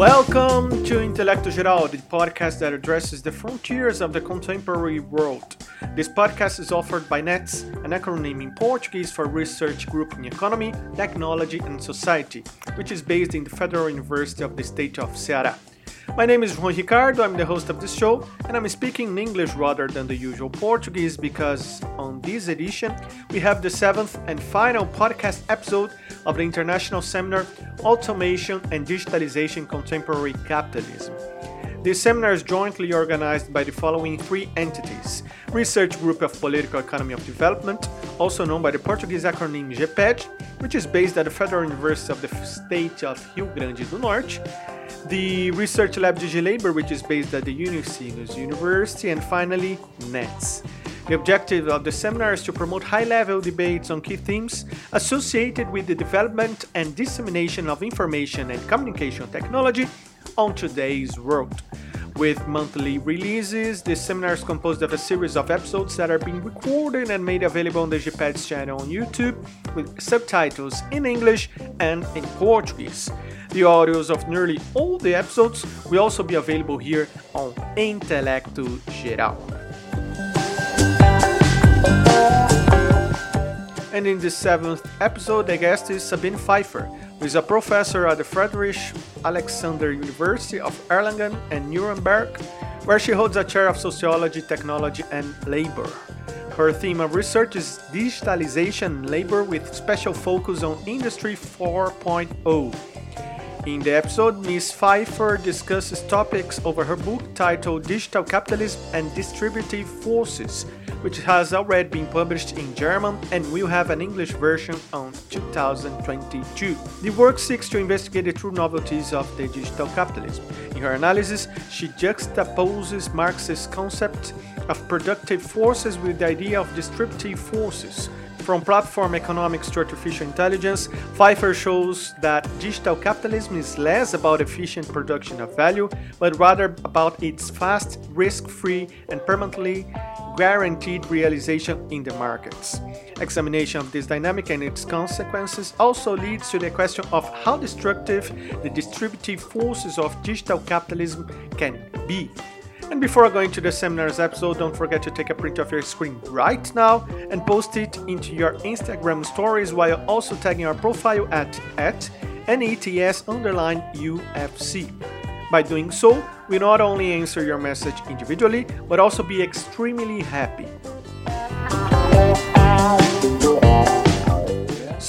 Welcome to Intelecto Geral, the podcast that addresses the frontiers of the contemporary world. This podcast is offered by NETS, an acronym in Portuguese for Research Group in Economy, Technology and Society, which is based in the Federal University of the State of Ceará. My name is Juan Ricardo, I'm the host of this show, and I'm speaking in English rather than the usual Portuguese because on this edition we have the seventh and final podcast episode of the international seminar Automation and Digitalization Contemporary Capitalism. This seminar is jointly organized by the following three entities Research Group of Political Economy of Development, also known by the Portuguese acronym GEPED, which is based at the Federal University of the State of Rio Grande do Norte, the Research Lab DigiLabor, which is based at the Unisinos University, and finally, NETS. The objective of the seminar is to promote high level debates on key themes associated with the development and dissemination of information and communication technology on today's world. With monthly releases, this seminar is composed of a series of episodes that are being recorded and made available on the GPED's channel on YouTube with subtitles in English and in Portuguese. The audios of nearly all the episodes will also be available here on Intelecto Geral. And in the seventh episode, the guest is Sabine Pfeiffer, who is a professor at the Friedrich Alexander University of Erlangen and Nuremberg, where she holds a chair of sociology, technology, and labor. Her theme of research is digitalization and labor with special focus on Industry 4.0. In the episode, Ms. Pfeiffer discusses topics over her book titled Digital Capitalism and Distributive Forces, which has already been published in German and will have an English version on 2022. The work seeks to investigate the true novelties of the digital capitalism. In her analysis, she juxtaposes Marx's concept of productive forces with the idea of distributive forces, from platform economics to artificial intelligence, Pfeiffer shows that digital capitalism is less about efficient production of value, but rather about its fast, risk free, and permanently guaranteed realization in the markets. Examination of this dynamic and its consequences also leads to the question of how destructive the distributive forces of digital capitalism can be. And before going to the seminar's episode, don't forget to take a print of your screen right now and post it into your Instagram stories while also tagging our profile at, at NETS underline UFC. By doing so, we not only answer your message individually, but also be extremely happy.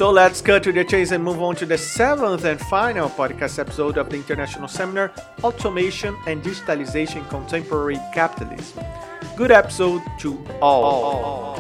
So let's cut to the chase and move on to the seventh and final podcast episode of the international seminar Automation and Digitalization Contemporary Capitalism. Good episode to all.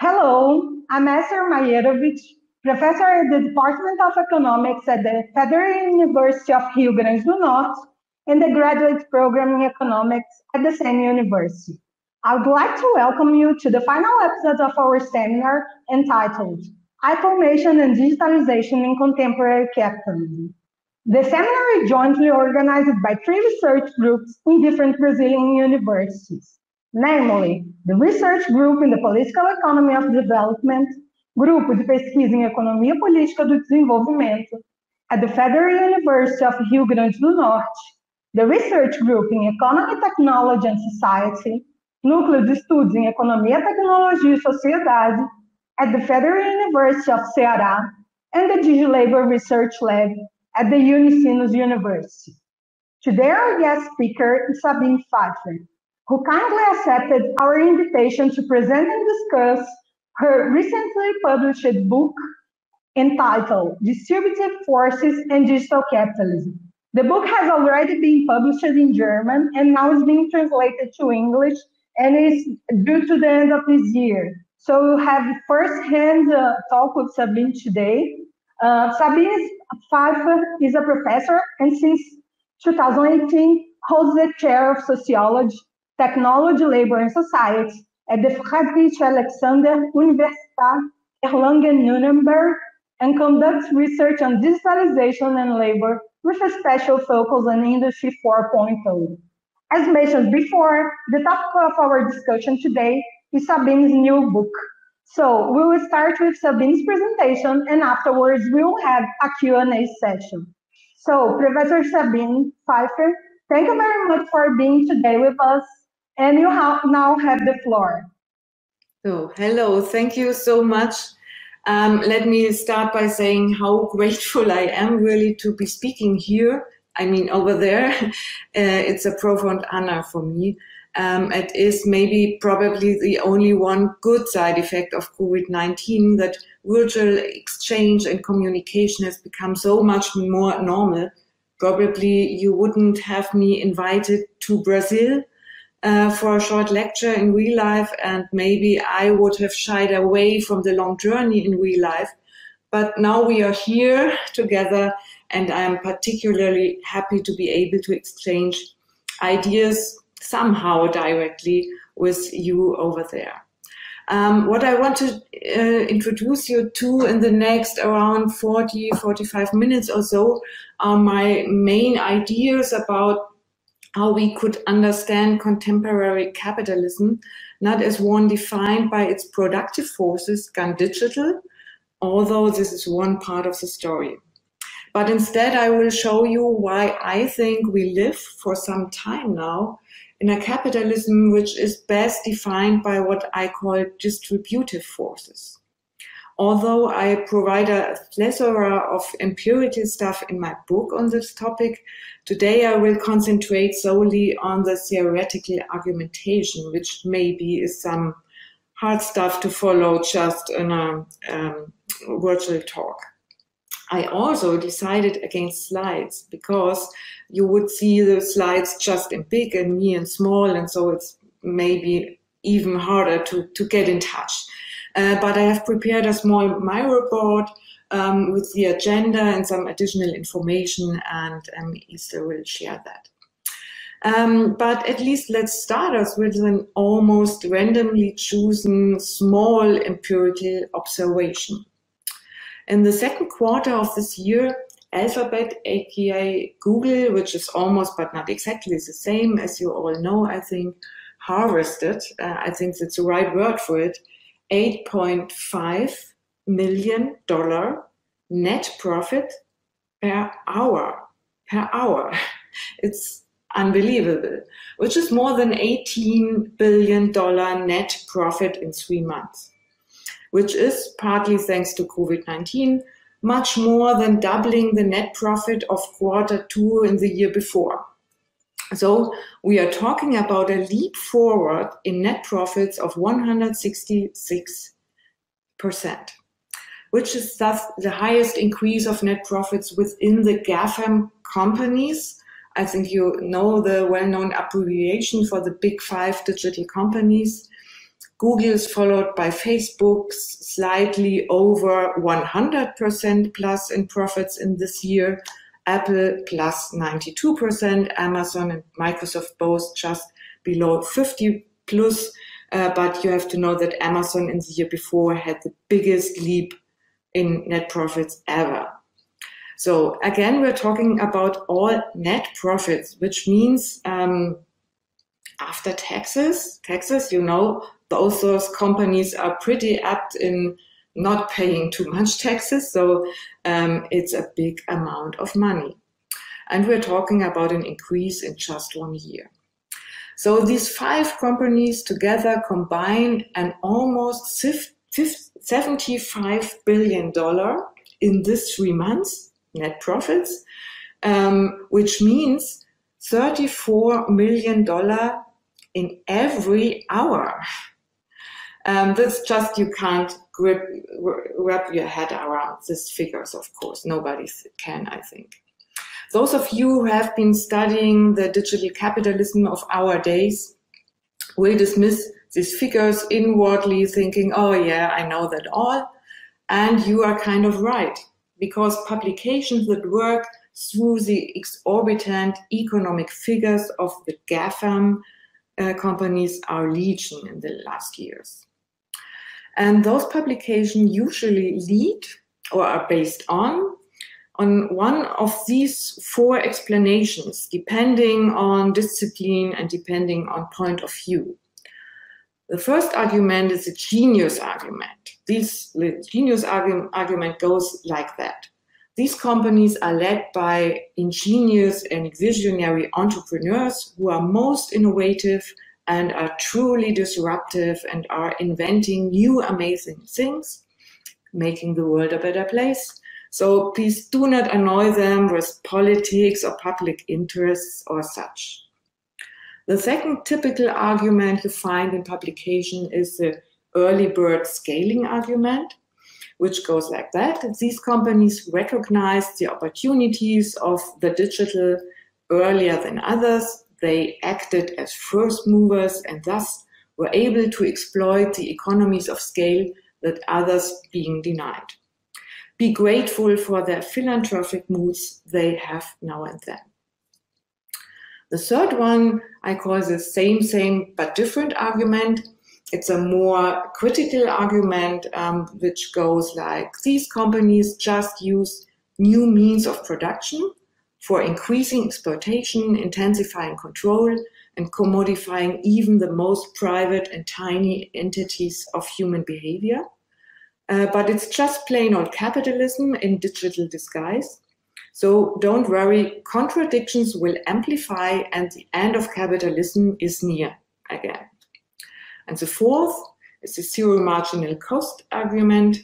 Hello, I'm Esther Majerowicz, professor at the Department of Economics at the Federal University of Rio Grande do Norte and the graduate program in economics at the same university. I would like to welcome you to the final episode of our seminar entitled Automation and Digitalization in Contemporary Capitalism. The seminar is jointly organized by three research groups in different Brazilian universities, namely the Research Group in the Political Economy of Development, Grupo de Pesquisa em Economia Política do Desenvolvimento, at the Federal University of Rio Grande do Norte, the Research Group in Economy, Technology and Society, Núcleo de Estudos em Economia, Tecnologia e Sociedade, at the Federal University of Ceará, and the DigiLabor Research Lab at the Unisinos University. Today, our guest speaker is Sabine Pfeiffer, who kindly accepted our invitation to present and discuss her recently published book entitled Distributive Forces and Digital Capitalism the book has already been published in German and now is being translated to English and is due to the end of this year. So we'll have first-hand uh, talk with Sabine today. Uh, Sabine Pfeiffer is a professor and since 2018 holds the chair of sociology, technology, labor, and society at the Friedrich Alexander Universität Erlangen-Nuremberg and conducts research on digitalization and labor with a special focus on Industry 4.0. As mentioned before, the topic of our discussion today is Sabine's new book, So we will start with Sabine's presentation and afterwards we will have a Q&A session. So Professor Sabine Pfeiffer, thank you very much for being today with us and you now have the floor. So hello, thank you so much. Um, let me start by saying how grateful I am really to be speaking here. I mean, over there, uh, it's a profound honor for me um, it is maybe probably the only one good side effect of COVID-19 that virtual exchange and communication has become so much more normal. Probably you wouldn't have me invited to Brazil uh, for a short lecture in real life, and maybe I would have shied away from the long journey in real life. But now we are here together, and I am particularly happy to be able to exchange ideas somehow directly with you over there. Um, what I want to uh, introduce you to in the next around 40, 45 minutes or so are my main ideas about how we could understand contemporary capitalism, not as one defined by its productive forces, gone digital, although this is one part of the story. But instead, I will show you why I think we live for some time now in a capitalism which is best defined by what I call distributive forces. Although I provide a plethora of empirical stuff in my book on this topic, today I will concentrate solely on the theoretical argumentation, which maybe is some hard stuff to follow just in a um, virtual talk. I also decided against slides because you would see the slides just in big and me in small, and so it's maybe even harder to, to get in touch. Uh, but I have prepared a small my report um, with the agenda and some additional information, and um, Esther will share that. Um, but at least let's start us with an almost randomly chosen small empirical observation. In the second quarter of this year, Alphabet, aka Google, which is almost but not exactly the same as you all know, I think, harvested, uh, I think that's the right word for it, $8.5 million net profit per hour. Per hour. It's unbelievable, which is more than $18 billion net profit in three months which is partly thanks to COVID-19, much more than doubling the net profit of quarter two in the year before. So we are talking about a leap forward in net profits of 166%, which is thus the highest increase of net profits within the GAFAM companies. I think you know the well-known abbreviation for the big five digital companies. Google is followed by Facebook, slightly over 100% plus in profits in this year. Apple plus 92%, Amazon and Microsoft both just below 50 plus. Uh, but you have to know that Amazon in the year before had the biggest leap in net profits ever. So again, we're talking about all net profits, which means um, after taxes, taxes, you know, both those companies are pretty apt in not paying too much taxes. So um, it's a big amount of money. And we're talking about an increase in just one year. So these five companies together combine an almost $75 billion in this three months net profits, um, which means $34 million in every hour. Um, that's just you can't grip, wrap your head around these figures, of course. Nobody can, I think. Those of you who have been studying the digital capitalism of our days will dismiss these figures inwardly, thinking, oh, yeah, I know that all. And you are kind of right, because publications that work through the exorbitant economic figures of the GAFAM uh, companies are legion in the last years. And those publications usually lead or are based on on one of these four explanations, depending on discipline and depending on point of view. The first argument is a genius argument. This genius argu argument goes like that. These companies are led by ingenious and visionary entrepreneurs who are most innovative and are truly disruptive and are inventing new amazing things, making the world a better place. So please do not annoy them with politics or public interests or such. The second typical argument you find in publication is the early bird scaling argument, which goes like that. These companies recognize the opportunities of the digital earlier than others. They acted as first movers and thus were able to exploit the economies of scale that others being denied. Be grateful for their philanthropic moods they have now and then. The third one I call the same, same, but different argument. It's a more critical argument, um, which goes like these companies just use new means of production for increasing exploitation, intensifying control, and commodifying even the most private and tiny entities of human behavior. Uh, but it's just plain old capitalism in digital disguise. So don't worry, contradictions will amplify and the end of capitalism is near again. And the fourth is the zero marginal cost argument.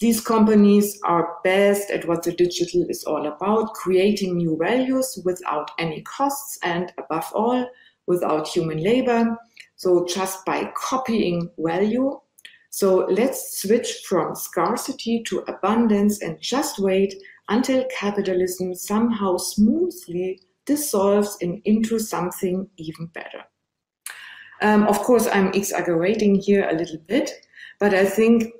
These companies are best at what the digital is all about, creating new values without any costs and above all, without human labor. So just by copying value. So let's switch from scarcity to abundance and just wait until capitalism somehow smoothly dissolves in, into something even better. Um, of course, I'm exaggerating here a little bit, but I think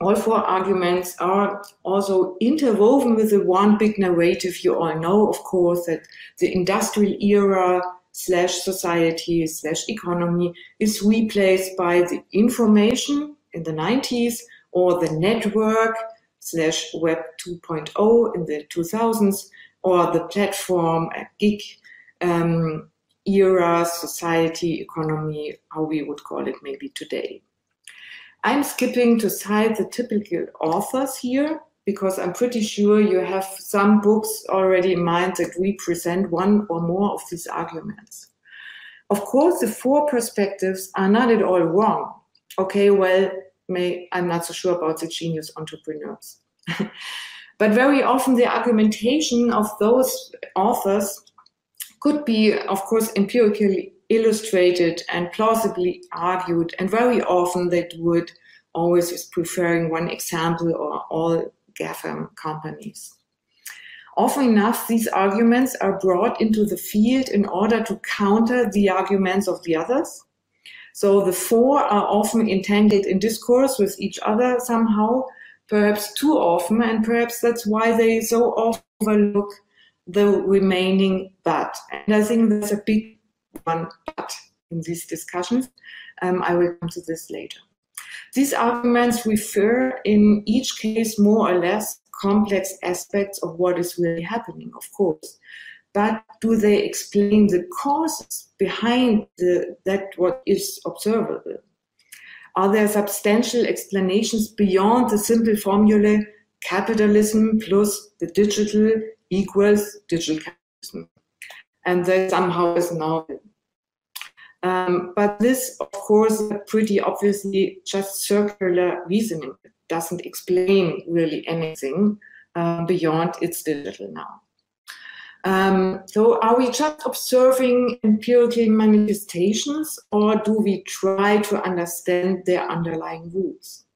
all four arguments are also interwoven with the one big narrative you all know, of course, that the industrial era slash society slash economy is replaced by the information in the 90s or the network slash web 2.0 in the 2000s or the platform gig um, era, society, economy, how we would call it maybe today. I'm skipping to cite the typical authors here because I'm pretty sure you have some books already in mind that represent one or more of these arguments. Of course, the four perspectives are not at all wrong. Okay, well, may, I'm not so sure about the genius entrepreneurs. but very often the argumentation of those authors could be, of course, empirically illustrated and plausibly argued, and very often they do it always with preferring one example or all GAFAM companies. Often enough, these arguments are brought into the field in order to counter the arguments of the others. So the four are often entangled in discourse with each other somehow, perhaps too often, and perhaps that's why they so often overlook the remaining but. And I think there's a big one but in these discussions. Um, I will come to this later. These arguments refer in each case more or less complex aspects of what is really happening, of course. But do they explain the causes behind the, that what is observable? Are there substantial explanations beyond the simple formula capitalism plus the digital equals digital capitalism? And that somehow is now. Um, but this, of course, pretty obviously just circular reasoning. It doesn't explain really anything uh, beyond its digital now. Um, so are we just observing empirical manifestations or do we try to understand their underlying roots?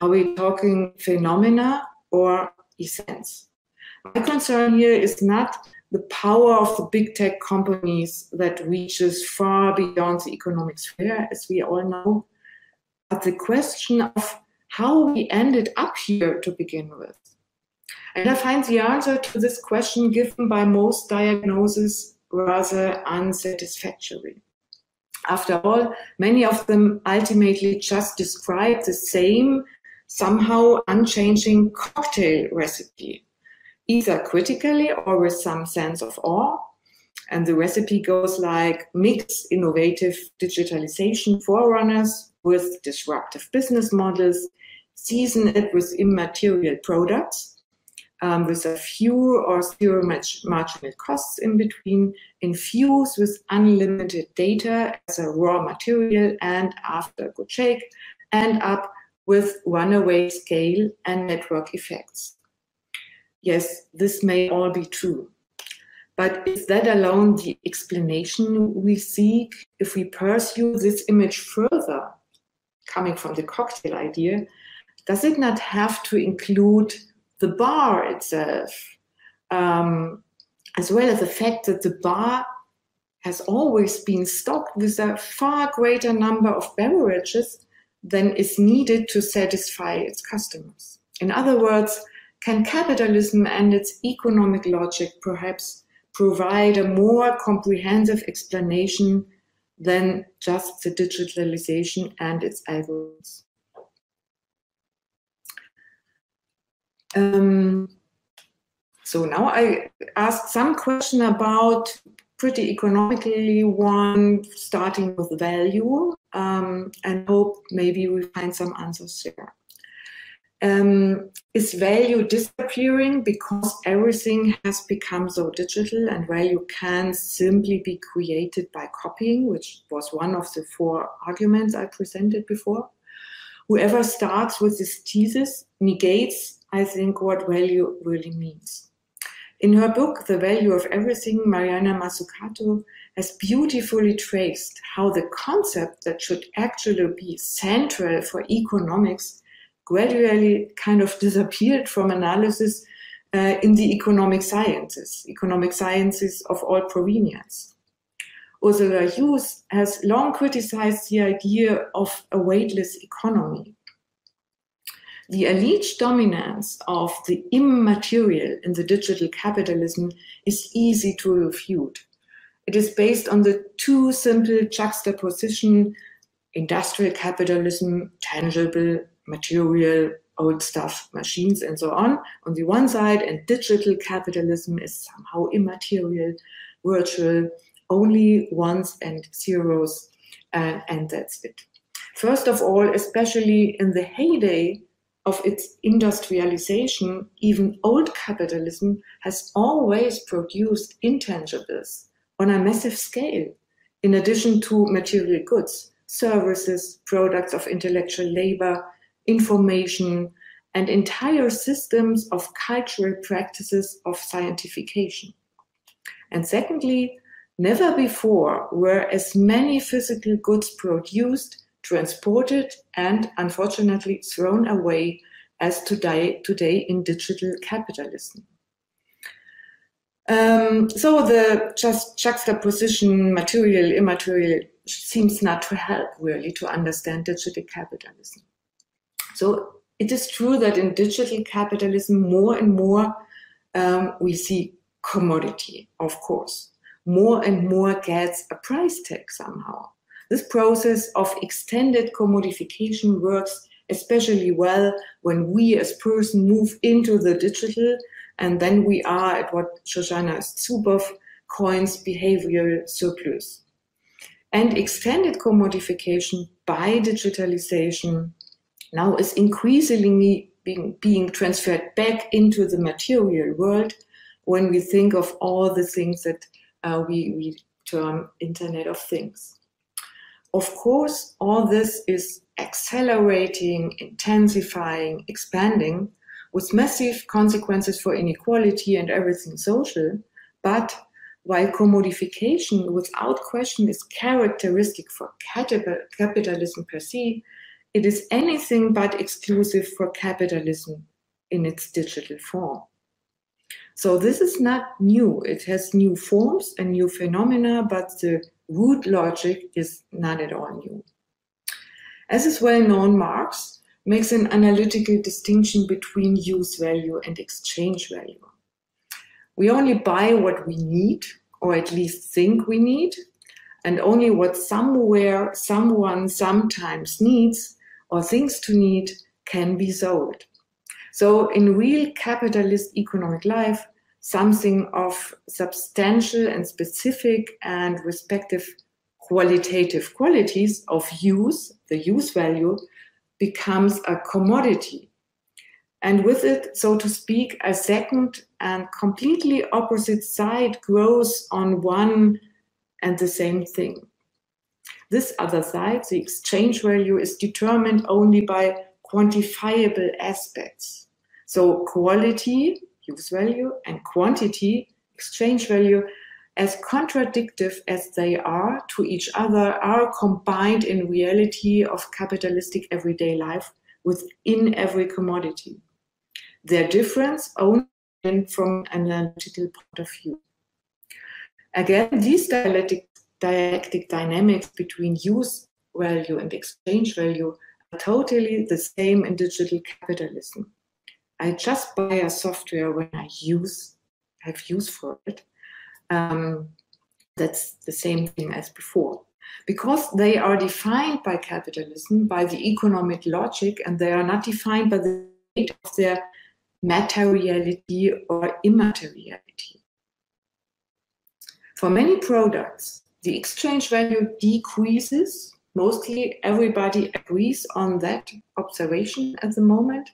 Are we talking phenomena or essence? My concern here is not the power of the big tech companies that reaches far beyond the economic sphere, as we all know, but the question of how we ended up here to begin with. And I find the answer to this question given by most diagnoses rather unsatisfactory. After all, many of them ultimately just describe the same, somehow unchanging cocktail recipe, either critically or with some sense of awe. And the recipe goes like mix innovative digitalization forerunners with disruptive business models, season it with immaterial products, um, with a few or zero marginal costs in between, infuse with unlimited data as a raw material, and after a good shake, end up with runaway scale and network effects. Yes, this may all be true. But is that alone the explanation we seek if we pursue this image further, coming from the cocktail idea? Does it not have to include the bar itself, um, as well as the fact that the bar has always been stocked with a far greater number of beverages than is needed to satisfy its customers? In other words, can capitalism and its economic logic perhaps provide a more comprehensive explanation than just the digitalization and its algorithms. Um, so now I asked some question about pretty economically one, starting with value, um, and hope maybe we find some answers there. Um, is value disappearing because everything has become so digital and value can simply be created by copying, which was one of the four arguments I presented before? Whoever starts with this thesis negates, I think, what value really means. In her book, The Value of Everything, Mariana Mazzucato has beautifully traced how the concept that should actually be central for economics gradually kind of disappeared from analysis uh, in the economic sciences, economic sciences of all provenience. Ursula Huws has long criticized the idea of a weightless economy. The alleged dominance of the immaterial in the digital capitalism is easy to refute. It is based on the two simple juxtaposition industrial capitalism, tangible, material, old stuff, machines, and so on, on the one side, and digital capitalism is somehow immaterial, virtual, only ones and zeros, uh, and that's it. First of all, especially in the heyday of its industrialization, even old capitalism has always produced intangibles on a massive scale, in addition to material goods, services, products of intellectual labor, information, and entire systems of cultural practices of scientification. And secondly, never before were as many physical goods produced, transported, and unfortunately thrown away as today, today in digital capitalism. Um, so the just juxtaposition material immaterial seems not to help really to understand digital capitalism. So it is true that in digital capitalism, more and more um, we see commodity, of course. More and more gets a price tag somehow. This process of extended commodification works especially well when we as person move into the digital and then we are at what Shoshana Zuboff coins behavioral surplus. And extended commodification by digitalization now is increasingly being, being transferred back into the material world when we think of all the things that uh, we, we term Internet of Things. Of course, all this is accelerating, intensifying, expanding with massive consequences for inequality and everything social. But while commodification without question is characteristic for capitalism per se, it is anything but exclusive for capitalism in its digital form. So this is not new. It has new forms and new phenomena, but the root logic is not at all new. As is well known, Marx makes an analytical distinction between use value and exchange value. We only buy what we need, or at least think we need, and only what somewhere someone sometimes needs or things to need can be sold. So in real capitalist economic life, something of substantial and specific and respective qualitative qualities of use, the use value, becomes a commodity. And with it, so to speak, a second and completely opposite side grows on one and the same thing. This other side, the exchange value, is determined only by quantifiable aspects. So quality, use value, and quantity, exchange value, as contradictive as they are to each other, are combined in reality of capitalistic everyday life within every commodity. Their difference only from an analytical point of view. Again, these dialectic, dialectic dynamics between use value and exchange value are totally the same in digital capitalism. I just buy a software when I use, have use for it um, that's the same thing as before. Because they are defined by capitalism, by the economic logic, and they are not defined by the state of their materiality or immateriality. For many products, the exchange value decreases. Mostly everybody agrees on that observation at the moment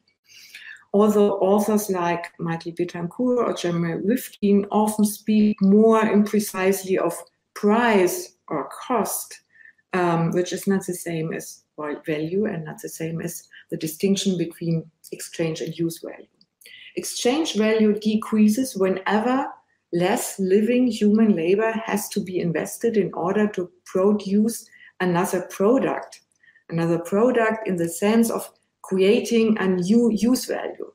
although authors like Michael Betancourt or Jeremy Rifkin often speak more imprecisely of price or cost, um, which is not the same as value and not the same as the distinction between exchange and use value. Exchange value decreases whenever less living human labor has to be invested in order to produce another product. Another product in the sense of creating a new use value,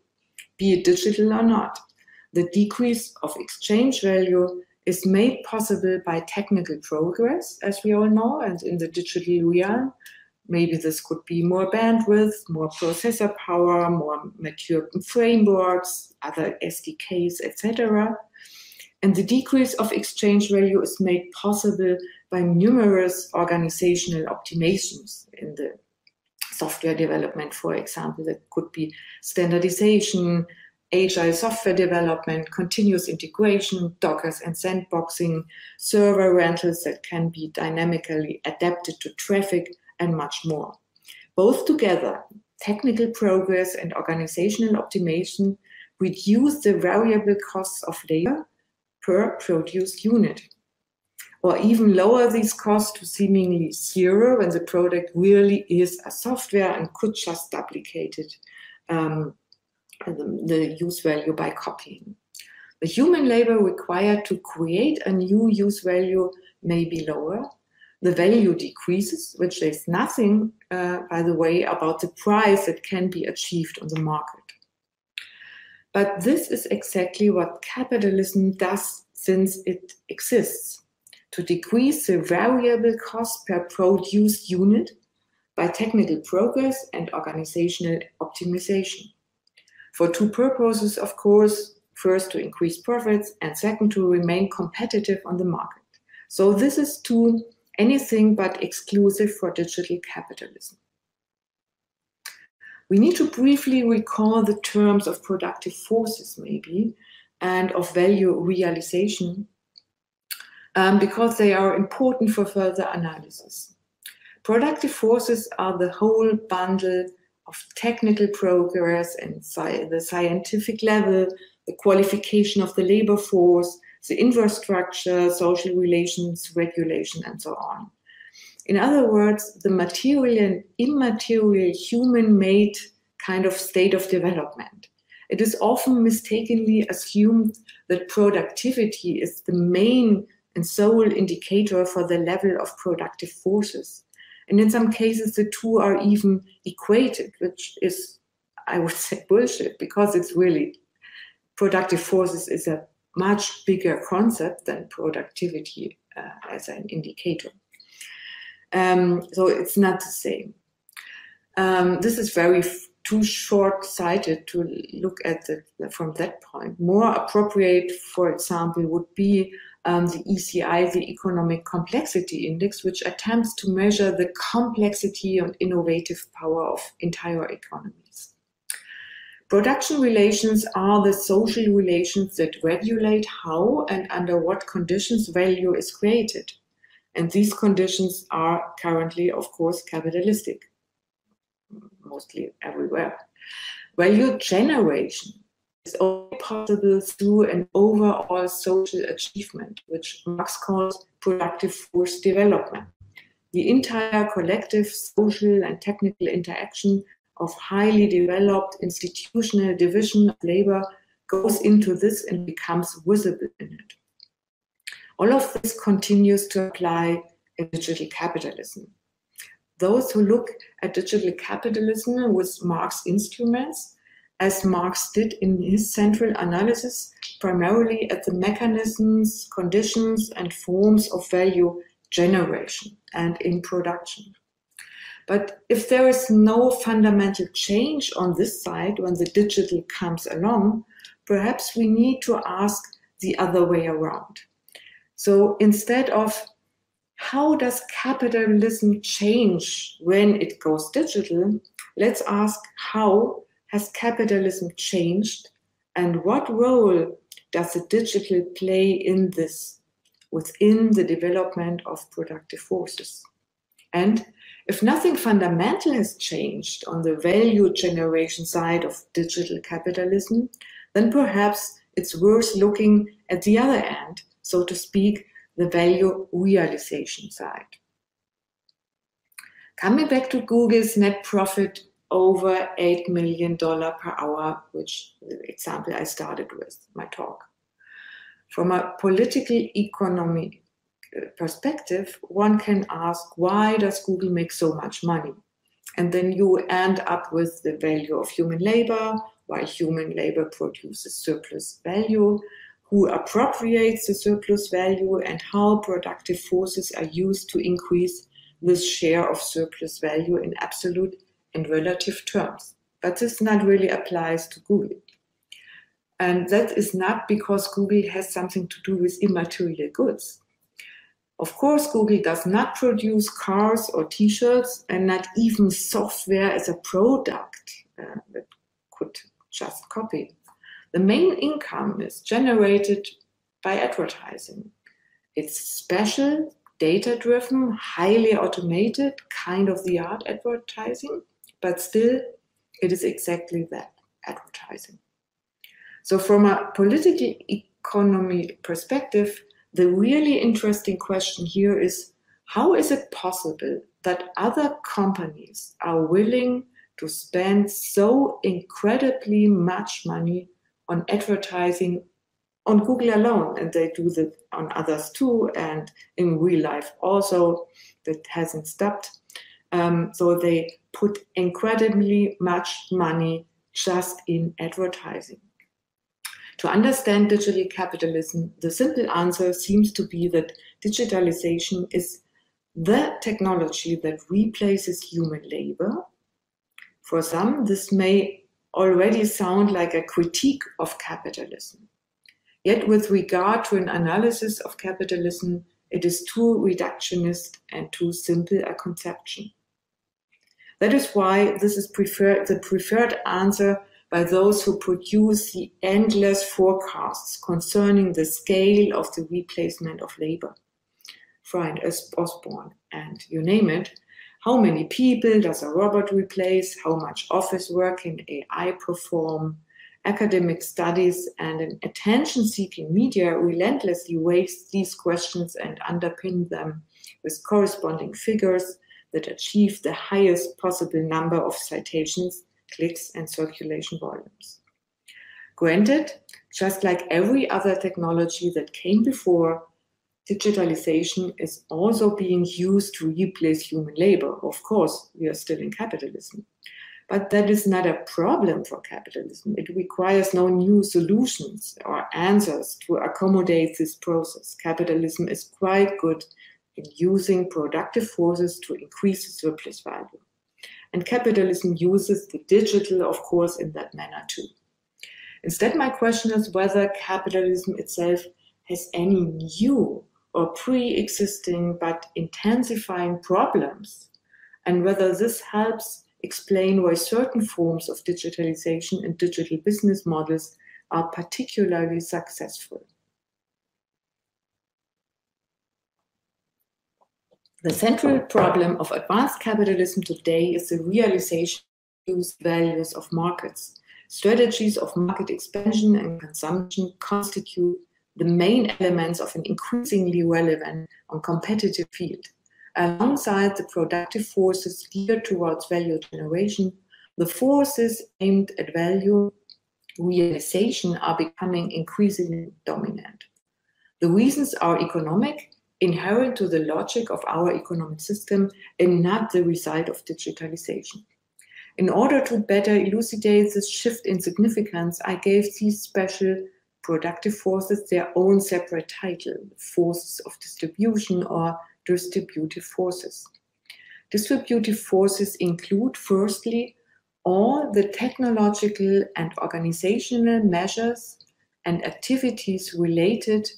be it digital or not. The decrease of exchange value is made possible by technical progress, as we all know, and in the digital realm. Maybe this could be more bandwidth, more processor power, more mature frameworks, other SDKs, etc. And the decrease of exchange value is made possible by numerous organizational optimizations in the software development, for example, that could be standardization, agile software development, continuous integration, Dockers and sandboxing, server rentals that can be dynamically adapted to traffic, and much more. Both together, technical progress and organizational optimization reduce the variable costs of labor per produced unit or even lower these costs to seemingly zero when the product really is a software and could just duplicate it, um, the, the use value by copying. The human labor required to create a new use value may be lower. The value decreases, which says nothing, uh, by the way, about the price that can be achieved on the market. But this is exactly what capitalism does since it exists to decrease the variable cost per produced unit by technical progress and organizational optimization. For two purposes, of course, first to increase profits and second to remain competitive on the market. So this is to anything but exclusive for digital capitalism. We need to briefly recall the terms of productive forces, maybe, and of value realization um, because they are important for further analysis. Productive forces are the whole bundle of technical progress and sci the scientific level, the qualification of the labor force, the infrastructure, social relations, regulation, and so on. In other words, the material and immaterial human made kind of state of development. It is often mistakenly assumed that productivity is the main and sole indicator for the level of productive forces. And in some cases, the two are even equated, which is, I would say, bullshit, because it's really productive forces is a much bigger concept than productivity uh, as an indicator. Um, so it's not the same. Um, this is very too short-sighted to look at it from that point. More appropriate, for example, would be um, the ECI, the Economic Complexity Index, which attempts to measure the complexity and innovative power of entire economies. Production relations are the social relations that regulate how and under what conditions value is created. And these conditions are currently, of course, capitalistic, mostly everywhere. Value generation is only possible through an overall social achievement, which Marx calls productive force development. The entire collective social and technical interaction of highly developed institutional division of labor goes into this and becomes visible in it. All of this continues to apply in digital capitalism. Those who look at digital capitalism with Marx instruments, as Marx did in his central analysis, primarily at the mechanisms, conditions, and forms of value generation and in production. But if there is no fundamental change on this side when the digital comes along, perhaps we need to ask the other way around. So instead of how does capitalism change when it goes digital, let's ask how has capitalism changed and what role does the digital play in this within the development of productive forces? And if nothing fundamental has changed on the value generation side of digital capitalism, then perhaps it's worth looking at the other end, so to speak, the value realization side. Coming back to Google's net profit over $8 million per hour, which the example I started with my talk. From a political economy uh, perspective, one can ask why does Google make so much money? And then you end up with the value of human labor, why human labor produces surplus value, who appropriates the surplus value, and how productive forces are used to increase this share of surplus value in absolute and relative terms. But this not really applies to Google. And that is not because Google has something to do with immaterial goods. Of course, Google does not produce cars or t-shirts and not even software as a product uh, that could just copy. The main income is generated by advertising. It's special, data-driven, highly automated, kind of the art advertising, but still it is exactly that, advertising. So from a political economy perspective, the really interesting question here is how is it possible that other companies are willing to spend so incredibly much money on advertising on Google alone? And they do that on others too, and in real life also, that hasn't stopped. Um, so they put incredibly much money just in advertising. To understand digital capitalism, the simple answer seems to be that digitalization is the technology that replaces human labor. For some, this may already sound like a critique of capitalism. Yet, with regard to an analysis of capitalism, it is too reductionist and too simple a conception. That is why this is preferred, the preferred answer by those who produce the endless forecasts concerning the scale of the replacement of labor. Frey, Osborne, and you name it. How many people does a robot replace? How much office work can AI perform? Academic studies and an attention seeking media relentlessly waste these questions and underpin them with corresponding figures that achieve the highest possible number of citations clicks, and circulation volumes. Granted, just like every other technology that came before, digitalization is also being used to replace human labor. Of course, we are still in capitalism. But that is not a problem for capitalism. It requires no new solutions or answers to accommodate this process. Capitalism is quite good in using productive forces to increase the surplus value. And capitalism uses the digital, of course, in that manner too. Instead, my question is whether capitalism itself has any new or pre existing but intensifying problems, and whether this helps explain why certain forms of digitalization and digital business models are particularly successful. The central problem of advanced capitalism today is the realization of values of markets. Strategies of market expansion and consumption constitute the main elements of an increasingly relevant and competitive field. Alongside the productive forces geared towards value generation, the forces aimed at value realization are becoming increasingly dominant. The reasons are economic, inherent to the logic of our economic system, and not the result of digitalization. In order to better elucidate this shift in significance, I gave these special productive forces their own separate title forces of distribution or distributive forces. Distributive forces include, firstly, all the technological and organizational measures and activities related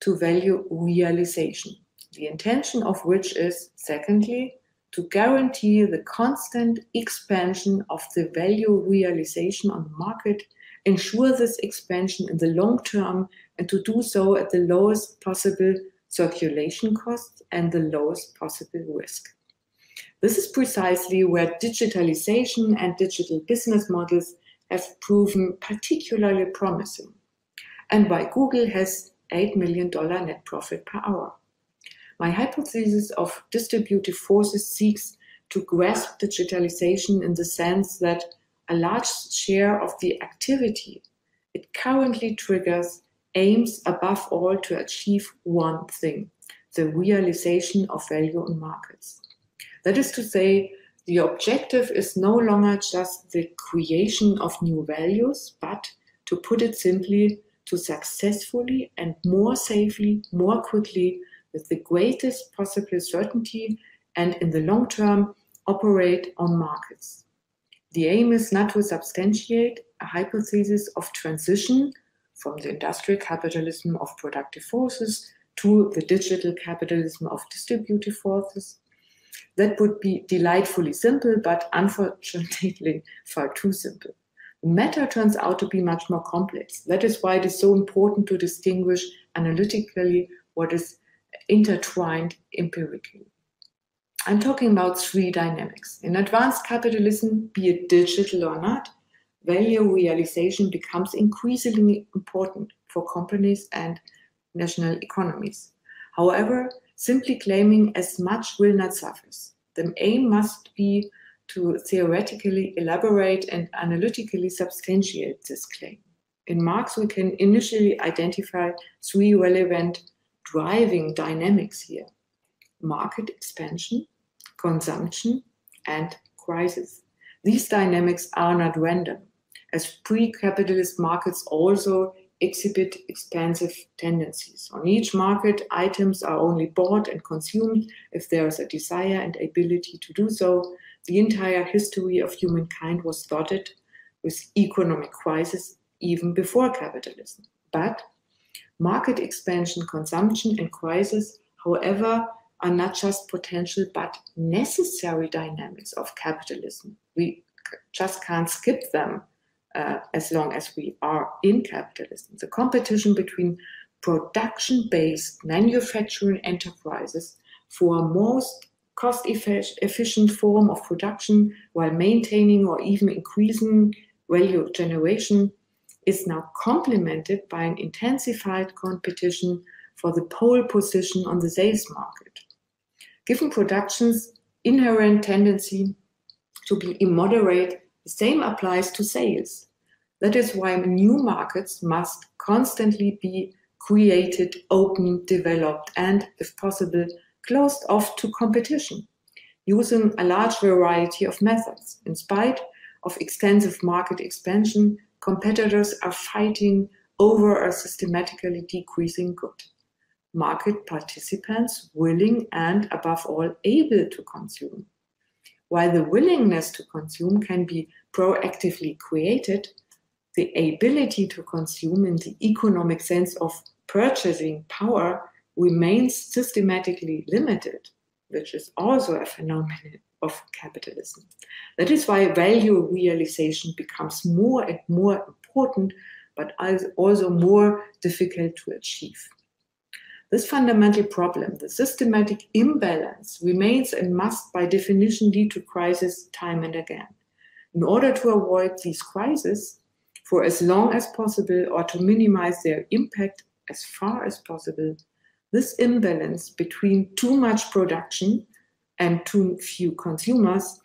to value realization, the intention of which is, secondly, to guarantee the constant expansion of the value realization on the market, ensure this expansion in the long term, and to do so at the lowest possible circulation costs and the lowest possible risk. This is precisely where digitalization and digital business models have proven particularly promising, and why Google has $8 million net profit per hour. My hypothesis of distributive forces seeks to grasp digitalization in the sense that a large share of the activity it currently triggers aims above all to achieve one thing the realization of value in markets. That is to say, the objective is no longer just the creation of new values, but to put it simply, to successfully and more safely, more quickly, with the greatest possible certainty and in the long term operate on markets. The aim is not to substantiate a hypothesis of transition from the industrial capitalism of productive forces to the digital capitalism of distributive forces. That would be delightfully simple, but unfortunately far too simple. The matter turns out to be much more complex. That is why it is so important to distinguish analytically what is intertwined empirically. I'm talking about three dynamics. In advanced capitalism, be it digital or not, value realization becomes increasingly important for companies and national economies. However, simply claiming as much will not suffice. The aim must be to theoretically elaborate and analytically substantiate this claim. In Marx, we can initially identify three relevant driving dynamics here market expansion, consumption, and crisis. These dynamics are not random, as pre capitalist markets also exhibit expansive tendencies. On each market, items are only bought and consumed if there is a desire and ability to do so. The entire history of humankind was dotted with economic crisis even before capitalism. But market expansion, consumption, and crisis, however, are not just potential but necessary dynamics of capitalism. We just can't skip them uh, as long as we are in capitalism. The competition between production based manufacturing enterprises for a most cost efficient form of production while maintaining or even increasing value generation is now complemented by an intensified competition for the pole position on the sales market. Given production's inherent tendency to be immoderate, the same applies to sales. That is why new markets must constantly be created, opened, developed, and, if possible, closed off to competition, using a large variety of methods. In spite of extensive market expansion, competitors are fighting over a systematically decreasing good. Market participants willing and, above all, able to consume. While the willingness to consume can be proactively created, the ability to consume in the economic sense of purchasing power remains systematically limited, which is also a phenomenon of capitalism. That is why value realization becomes more and more important, but also more difficult to achieve. This fundamental problem, the systematic imbalance, remains and must by definition lead to crisis time and again. In order to avoid these crises for as long as possible or to minimize their impact as far as possible, this imbalance between too much production and too few consumers,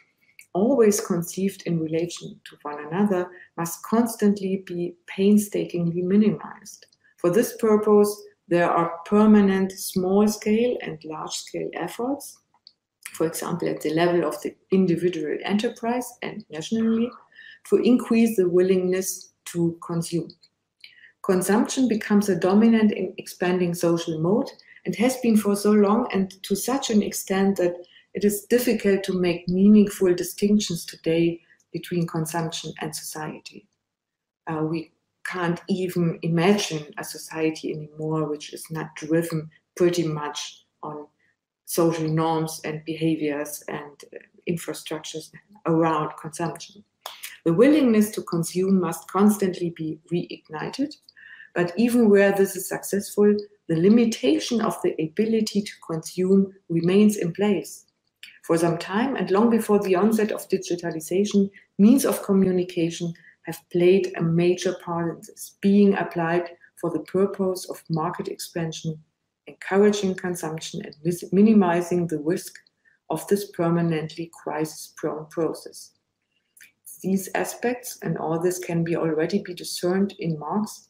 always conceived in relation to one another, must constantly be painstakingly minimized. For this purpose, there are permanent small scale and large scale efforts, for example, at the level of the individual enterprise and nationally, to increase the willingness to consume. Consumption becomes a dominant and expanding social mode and has been for so long and to such an extent that it is difficult to make meaningful distinctions today between consumption and society. Uh, we can't even imagine a society anymore which is not driven pretty much on social norms and behaviors and uh, infrastructures around consumption. The willingness to consume must constantly be reignited, but even where this is successful, the limitation of the ability to consume remains in place. For some time and long before the onset of digitalization, means of communication have played a major part in this, being applied for the purpose of market expansion, encouraging consumption, and minimizing the risk of this permanently crisis prone process. These aspects, and all this can be already be discerned in Marx,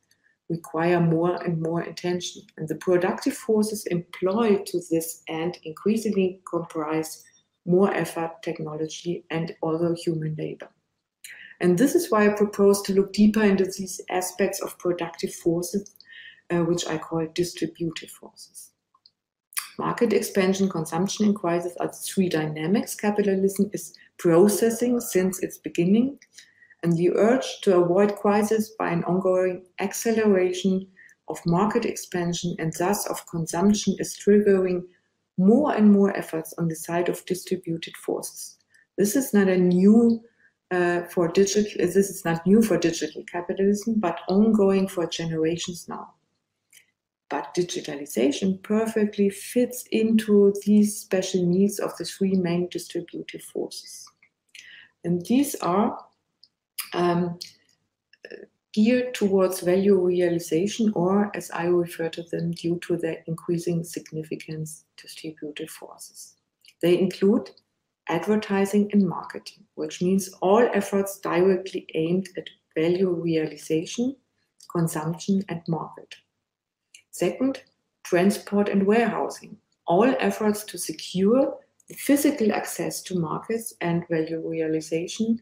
require more and more attention. And the productive forces employed to this end increasingly comprise more effort, technology, and also human labor. And this is why I propose to look deeper into these aspects of productive forces, uh, which I call distributive forces. Market expansion, consumption, and crisis are three dynamics capitalism is processing since its beginning, and the urge to avoid crisis by an ongoing acceleration of market expansion and thus of consumption is triggering more and more efforts on the side of distributed forces. This is not a new uh, for digital, this is not new for digital capitalism, but ongoing for generations now. But digitalization perfectly fits into these special needs of the three main distributive forces. And these are um, geared towards value realization, or as I refer to them, due to their increasing significance, distributive forces. They include advertising and marketing, which means all efforts directly aimed at value realization, consumption, and market. Second, transport and warehousing, all efforts to secure the physical access to markets and value realization.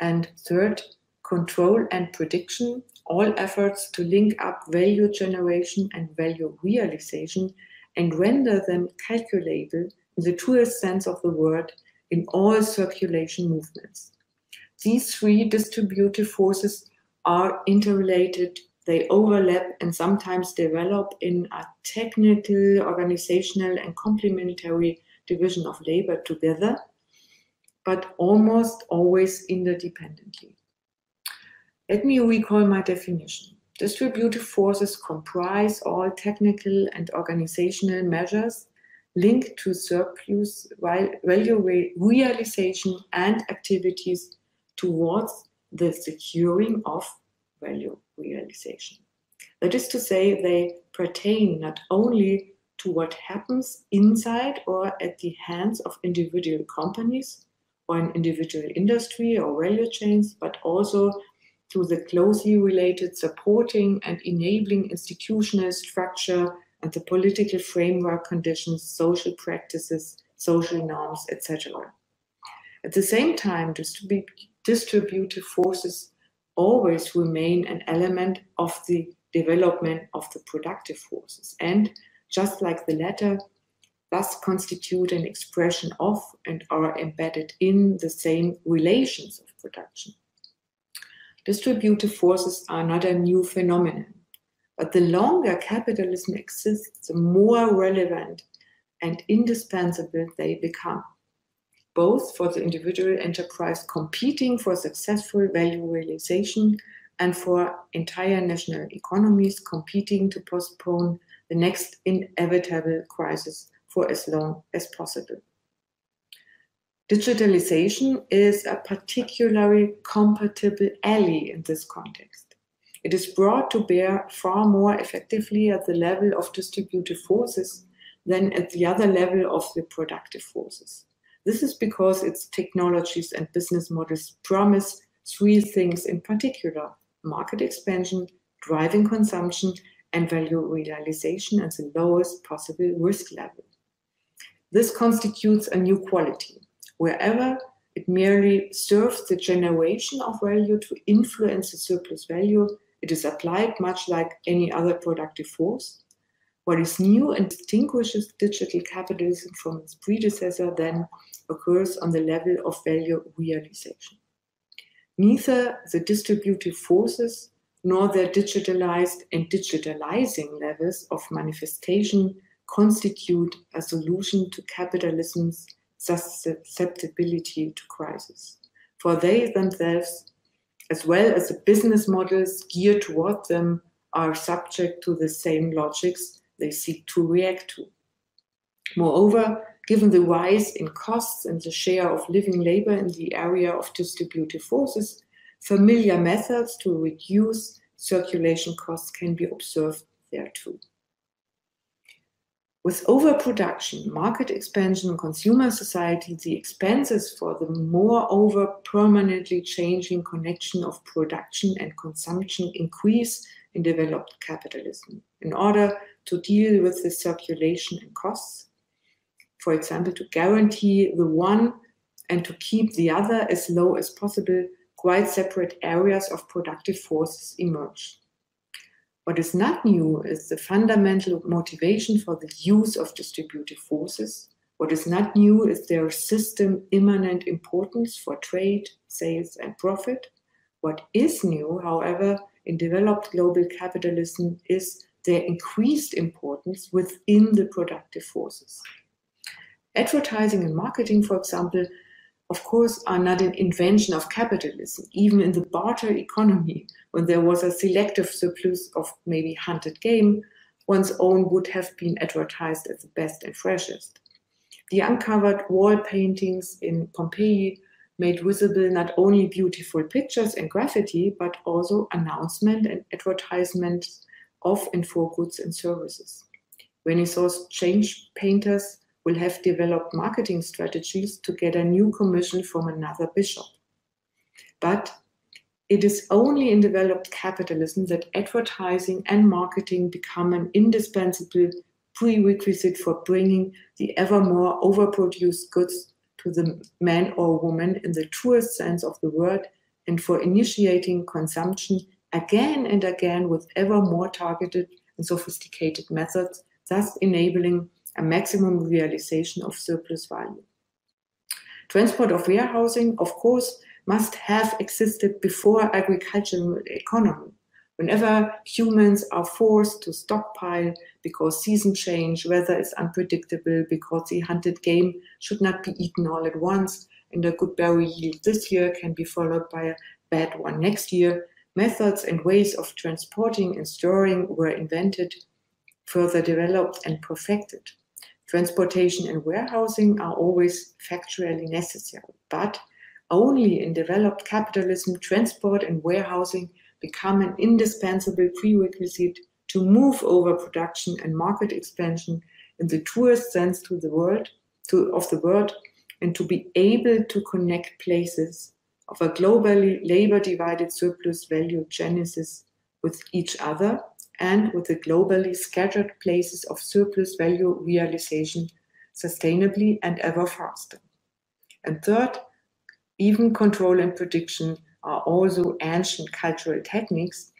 And third, control and prediction, all efforts to link up value generation and value realization and render them calculable in the truest sense of the word in all circulation movements. These three distributive forces are interrelated, they overlap and sometimes develop in a technical, organizational, and complementary division of labor together, but almost always interdependently. Let me recall my definition. Distributive forces comprise all technical and organizational measures linked to surplus value realization and activities towards the securing of value realization. That is to say, they pertain not only to what happens inside or at the hands of individual companies or an individual industry or value chains, but also to the closely related supporting and enabling institutional structure and the political framework conditions, social practices, social norms, etc. At the same time, distribu- distributive forces always remain an element of the development of the productive forces, and just like the latter, thus constitute an expression of and are embedded in the same relations of production. Distributive forces are not a new phenomenon. But the longer capitalism exists, the more relevant and indispensable they become. both for the individual enterprise competing for successful value realization and for entire national economies competing to postpone the next inevitable crisis for as long as possible. Digitalization is a particularly compatible ally in this context. It is brought to bear far more effectively at the level of distributive forces than at the other level of the productive forces. This is because its technologies and business models promise three things in particular market expansion, driving consumption, and value realization at the lowest possible risk level. This constitutes a new quality. Wherever it merely serves the generation of value to influence the surplus value, it is applied much like any other productive force. What is new and distinguishes digital capitalism from its predecessor then occurs on the level of value realization. Neither the distributive forces nor their digitalized and digitalizing levels of manifestation constitute a solution to capitalism's susceptibility to crisis. For they themselves, as well as the business models geared toward them, are subject to the same logics they seek to react to. Moreover, given the rise in costs and the share of living labor in the area of distributive forces, familiar methods to reduce circulation costs can be observed there too. With overproduction, market expansion, and consumer society, the expenses for the moreover permanently changing connection of production and consumption increase in developed capitalism. In order to deal with the circulation and costs, for example, to guarantee the one and to keep the other as low as possible, quite separate areas of productive forces emerge. What is not new is the fundamental motivation for the use of distributive forces. What is not new is their system immanent importance for trade, sales, and profit. What is new, however, in developed global capitalism is their increased importance within the productive forces. Advertising and marketing, for example, of course, are not an invention of capitalism. Even in the barter economy, when there was a selective surplus of maybe hunted game, one's own would have been advertised as the best and freshest. The uncovered wall paintings in Pompeii made visible not only beautiful pictures and graffiti, but also announcement and advertisement of and for goods and services. Renaissance change painters will have developed marketing strategies to get a new commission from another bishop. But it is only in developed capitalism that advertising and marketing become an indispensable prerequisite for bringing the ever more overproduced goods to the man or woman in the truest sense of the word and for initiating consumption again and again with ever more targeted and sophisticated methods, thus enabling a maximum realization of surplus value. Transport of warehousing, of course, must have existed before agricultural economy. Whenever humans are forced to stockpile because season change, weather is unpredictable, because the hunted game should not be eaten all at once, and a good berry yield this year can be followed by a bad one next year, methods and ways of transporting and storing were invented, further developed, and perfected. Transportation and warehousing are always factually necessary, but only in developed capitalism, transport and warehousing become an indispensable prerequisite to move over production and market expansion in the truest sense to the world, to, of the world, and to be able to connect places of a globally labor divided surplus value genesis with each other and with the globally scattered places of surplus value realization sustainably and ever faster. And third, even control and prediction are also ancient cultural techniques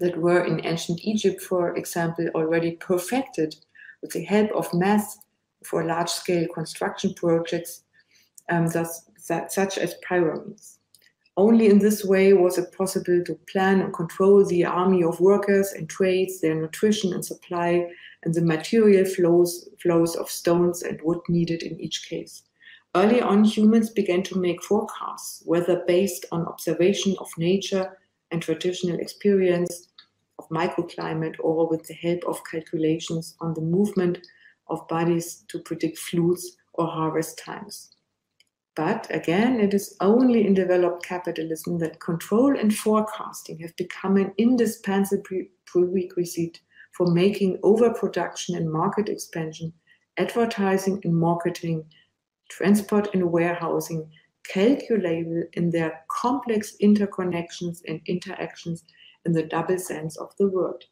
that were in ancient Egypt, for example, already perfected with the help of math for large scale construction projects, um, thus, that, such as pyramids. Only in this way was it possible to plan and control the army of workers and trades, their nutrition and supply, and the material flows, flows of stones and wood needed in each case. Early on, humans began to make forecasts, whether based on observation of nature and traditional experience of microclimate or with the help of calculations on the movement of bodies to predict floods or harvest times. But again, it is only in developed capitalism that control and forecasting have become an indispensable prerequisite for making overproduction and market expansion, advertising and marketing, transport and warehousing calculable in their complex interconnections and interactions in the double sense of the word.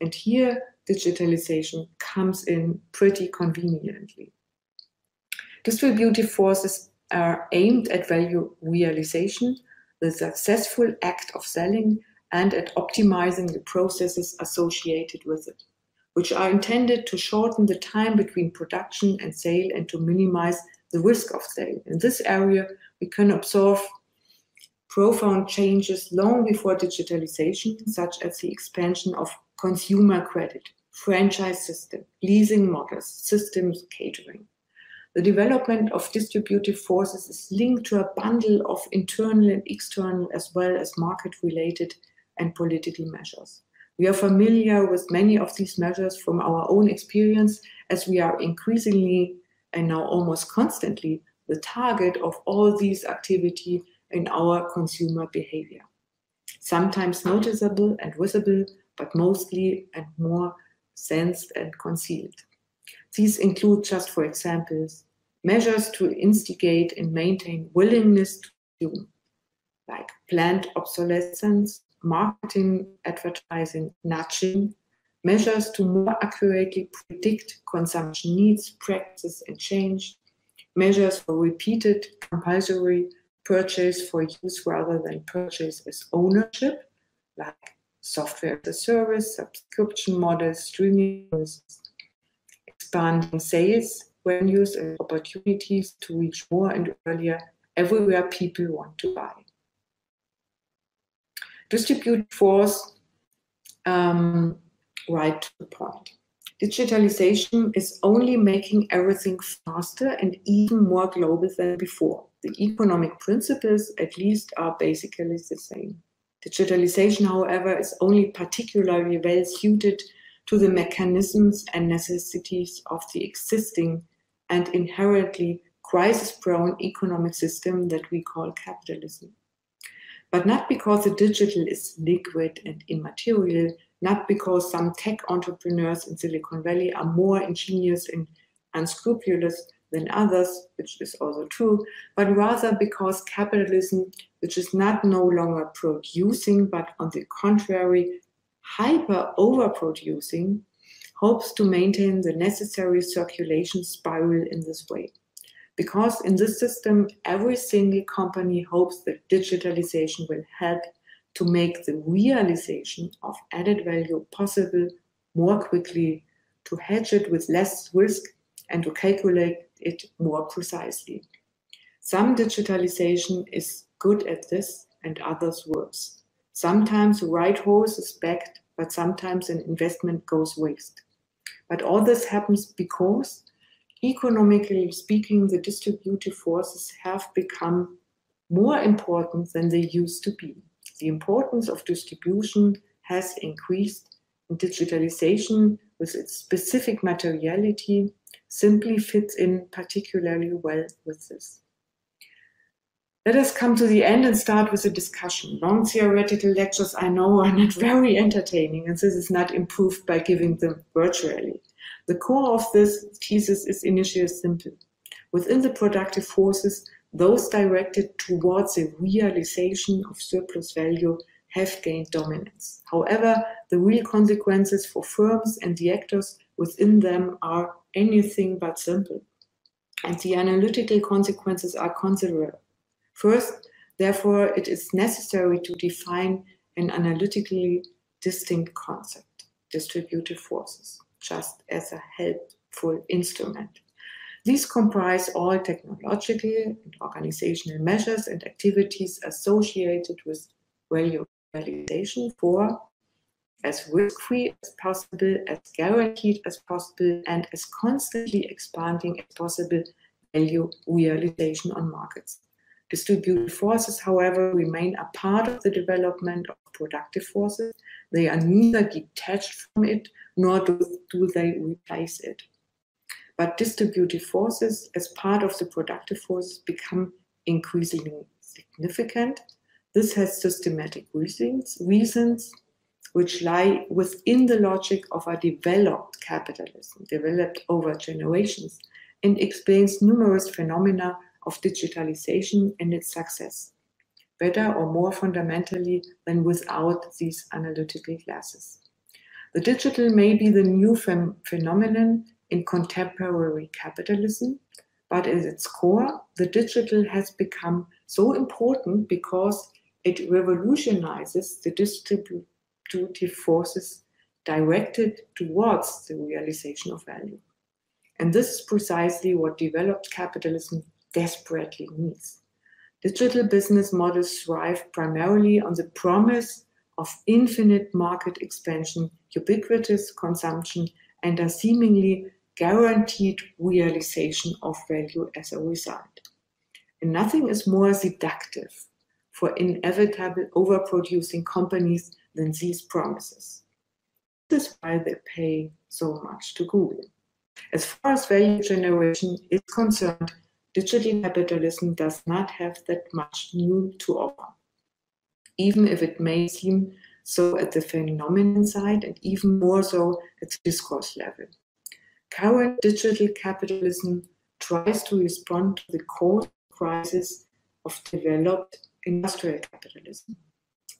And here, digitalization comes in pretty conveniently. Distributive forces are aimed at value realization, the successful act of selling, and at optimizing the processes associated with it, which are intended to shorten the time between production and sale and to minimize the risk of sale. In this area, we can observe profound changes long before digitalization, such as the expansion of consumer credit, franchise system, leasing models, systems catering. The development of distributive forces is linked to a bundle of internal and external as well as market related and political measures. We are familiar with many of these measures from our own experience as we are increasingly and now almost constantly the target of all these activity in our consumer behavior. Sometimes noticeable and visible, but mostly and more sensed and concealed. These include, just for examples, measures to instigate and maintain willingness to do, like planned obsolescence, marketing, advertising, nudging, measures to more accurately predict consumption needs, practices, and change, measures for repeated compulsory purchase for use rather than purchase as ownership, like software as a service, subscription models, streaming services, expanding sales venues and opportunities to reach more and earlier everywhere people want to buy. Distribute force um, right to the point. Digitalization is only making everything faster and even more global than before. The economic principles, at least, are basically the same. Digitalization, however, is only particularly well suited to the mechanisms and necessities of the existing and inherently crisis prone economic system that we call capitalism. But not because the digital is liquid and immaterial, not because some tech entrepreneurs in Silicon Valley are more ingenious and unscrupulous than others, which is also true, but rather because capitalism, which is not no longer producing, but on the contrary, hyper overproducing, hopes to maintain the necessary circulation spiral in this way. Because in this system, every single company hopes that digitalization will help to make the realization of added value possible more quickly, to hedge it with less risk, and to calculate it more precisely. Some digitalization is good at this and others worse. Sometimes the right horse is backed, but sometimes an investment goes waste. But all this happens because, economically speaking, the distributive forces have become more important than they used to be the importance of distribution has increased, and digitalization, with its specific materiality, simply fits in particularly well with this. Let us come to the end and start with a discussion. Long theoretical lectures, I know, are not very entertaining, and this is not improved by giving them virtually. The core of this thesis is initially simple. Within the productive forces, those directed towards the realization of surplus value have gained dominance. However, the real consequences for firms and the actors within them are anything but simple. And the analytical consequences are considerable. First, therefore, it is necessary to define an analytically distinct concept, distributive forces, just as a helpful instrument. These comprise all technological and organizational measures and activities associated with value realization for as risk-free as possible, as guaranteed as possible, and as constantly expanding as possible value realization on markets. Distributed forces, however, remain a part of the development of productive forces. They are neither detached from it nor do, do they replace it. But distributive forces, as part of the productive forces, become increasingly significant. This has systematic reasons, reasons which lie within the logic of a developed capitalism, developed over generations, and explains numerous phenomena of digitalization and its success, better or more fundamentally than without these analytical glasses. The digital may be the new ph phenomenon in contemporary capitalism, but at its core, the digital has become so important because it revolutionizes the distributive forces directed towards the realization of value. And this is precisely what developed capitalism desperately needs. Digital business models thrive primarily on the promise of infinite market expansion, ubiquitous consumption, and a seemingly guaranteed realization of value as a result. And nothing is more seductive for inevitable overproducing companies than these promises. This is why they pay so much to Google. As far as value generation is concerned, digital capitalism does not have that much new to offer, even if it may seem so at the phenomenon side and even more so at the discourse level. Current digital capitalism tries to respond to the core crisis of developed industrial capitalism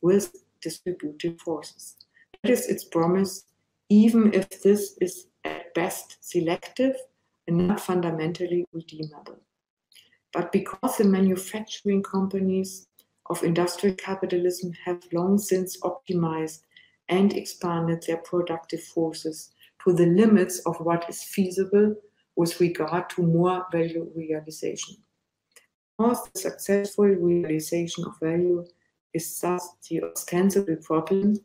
with distributive forces. That is its promise, even if this is at best selective and not fundamentally redeemable. But because the manufacturing companies of industrial capitalism have long since optimized and expanded their productive forces to the limits of what is feasible with regard to more value realization. Because the successful realization of value is thus the ostensible problem,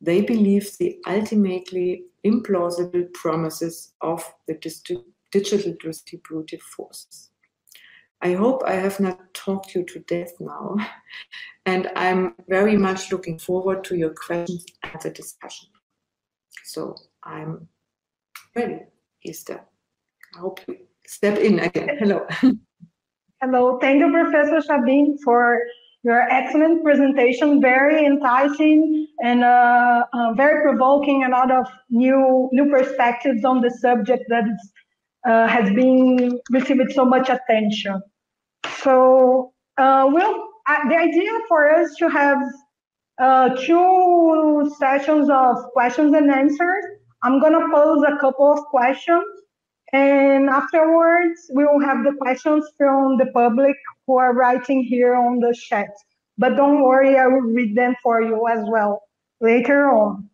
they believe the ultimately implausible promises of the digital distributive forces. I hope I have not talked you to death now, and I'm very much looking forward to your questions and the discussion. So I'm ready, Esther. I hope you step in again. Hello. Hello. Thank you, Professor Sabine, for your excellent presentation. Very enticing and uh, uh, very provoking. A lot of new new perspectives on the subject that is uh, has been received so much attention. So, uh, well, uh, the idea for us to have uh, two sessions of questions and answers. I'm gonna pose a couple of questions, and afterwards we will have the questions from the public who are writing here on the chat. But don't worry, I will read them for you as well later on.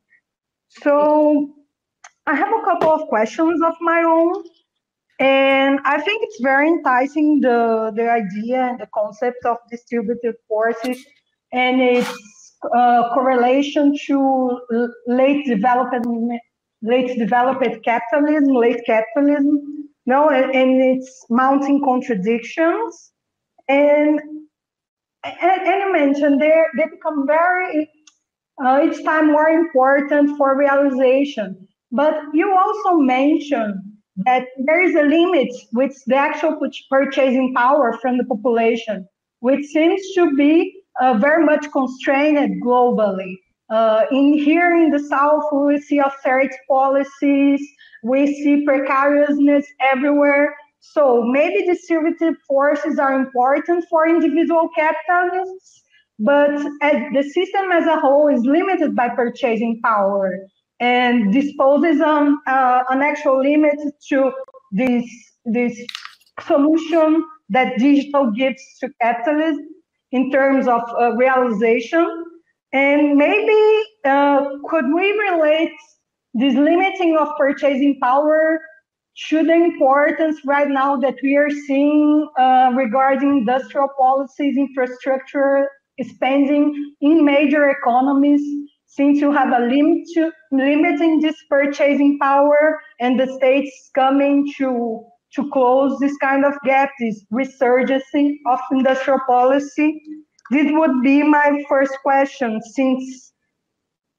So I have a couple of questions of my own. And I think it's very enticing the, the idea and the concept of distributed forces and its uh, correlation to late development, late developed capitalism, late capitalism, no, and, and its mounting contradictions. And and, and you mentioned they they become very uh, each time more important for realization. But you also mentioned that there is a limit with the actual purchasing power from the population, which seems to be uh, very much constrained globally. Uh, in here in the south, we see austerity policies, we see precariousness everywhere. So maybe distributive forces are important for individual capitalists, but the system as a whole is limited by purchasing power and disposes on uh, an actual limit to this this solution that digital gives to capitalism in terms of uh, realization. And maybe uh, could we relate this limiting of purchasing power to the importance right now that we are seeing uh, regarding industrial policies, infrastructure spending in major economies since you have a limit to, limiting this purchasing power and the states coming to to close this kind of gap, this resurgence of industrial policy? This would be my first question, since,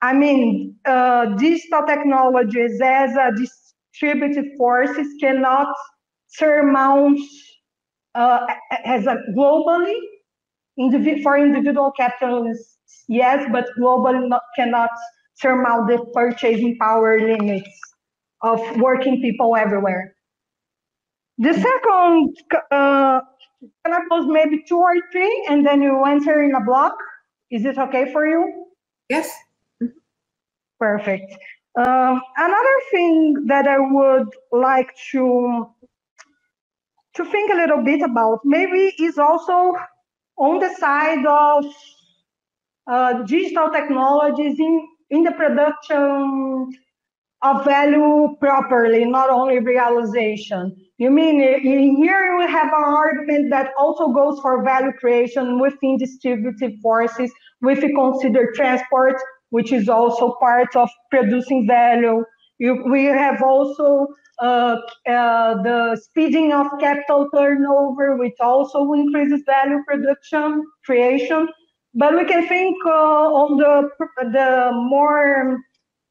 I mean, uh, digital technologies as a distributed forces cannot surmount uh, as a globally for individual capitalists, yes, but global not, cannot surmount the purchasing power limits of working people everywhere. The second, uh, can I pose maybe two or three, and then you answer in a block? Is it okay for you? Yes. Perfect. Uh, another thing that I would like to to think a little bit about maybe is also on the side of uh, digital technologies in, in the production of value properly, not only realization. You mean here we have an argument that also goes for value creation within distributive forces, if we consider transport, which is also part of producing value. You, we have also uh, uh, the speeding of capital turnover, which also increases value production creation. But we can think uh, on the the more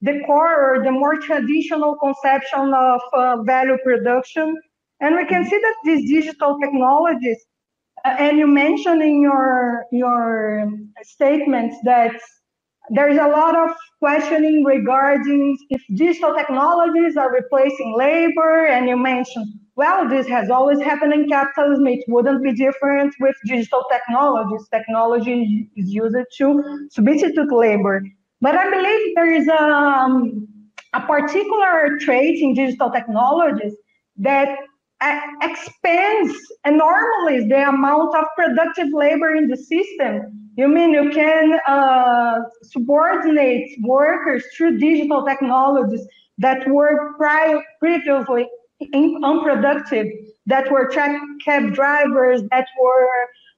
the core or the more traditional conception of uh, value production, and we can see that these digital technologies, uh, and you mentioned in your your statements that there's a lot of questioning regarding if digital technologies are replacing labor. And you mentioned, well, this has always happened in capitalism. It wouldn't be different with digital technologies. Technology is used to substitute labor. But I believe there is a, um, a particular trait in digital technologies that expands enormously the amount of productive labor in the system you mean you can uh, subordinate workers through digital technologies that were prior, previously unproductive, that were truck cab drivers, that were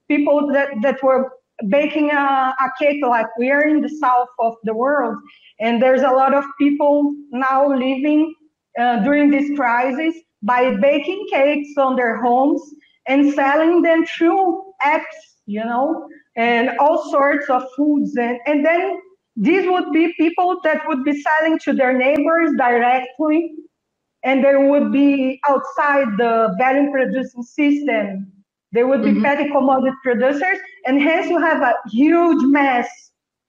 people that, that were baking a, a cake like we are in the south of the world. And there's a lot of people now living uh, during this crisis by baking cakes on their homes and selling them through apps, you know, and all sorts of foods. And, and then these would be people that would be selling to their neighbors directly, and they would be outside the value producing system. They would be mm-hmm. petty commodity producers, and hence you have a huge mass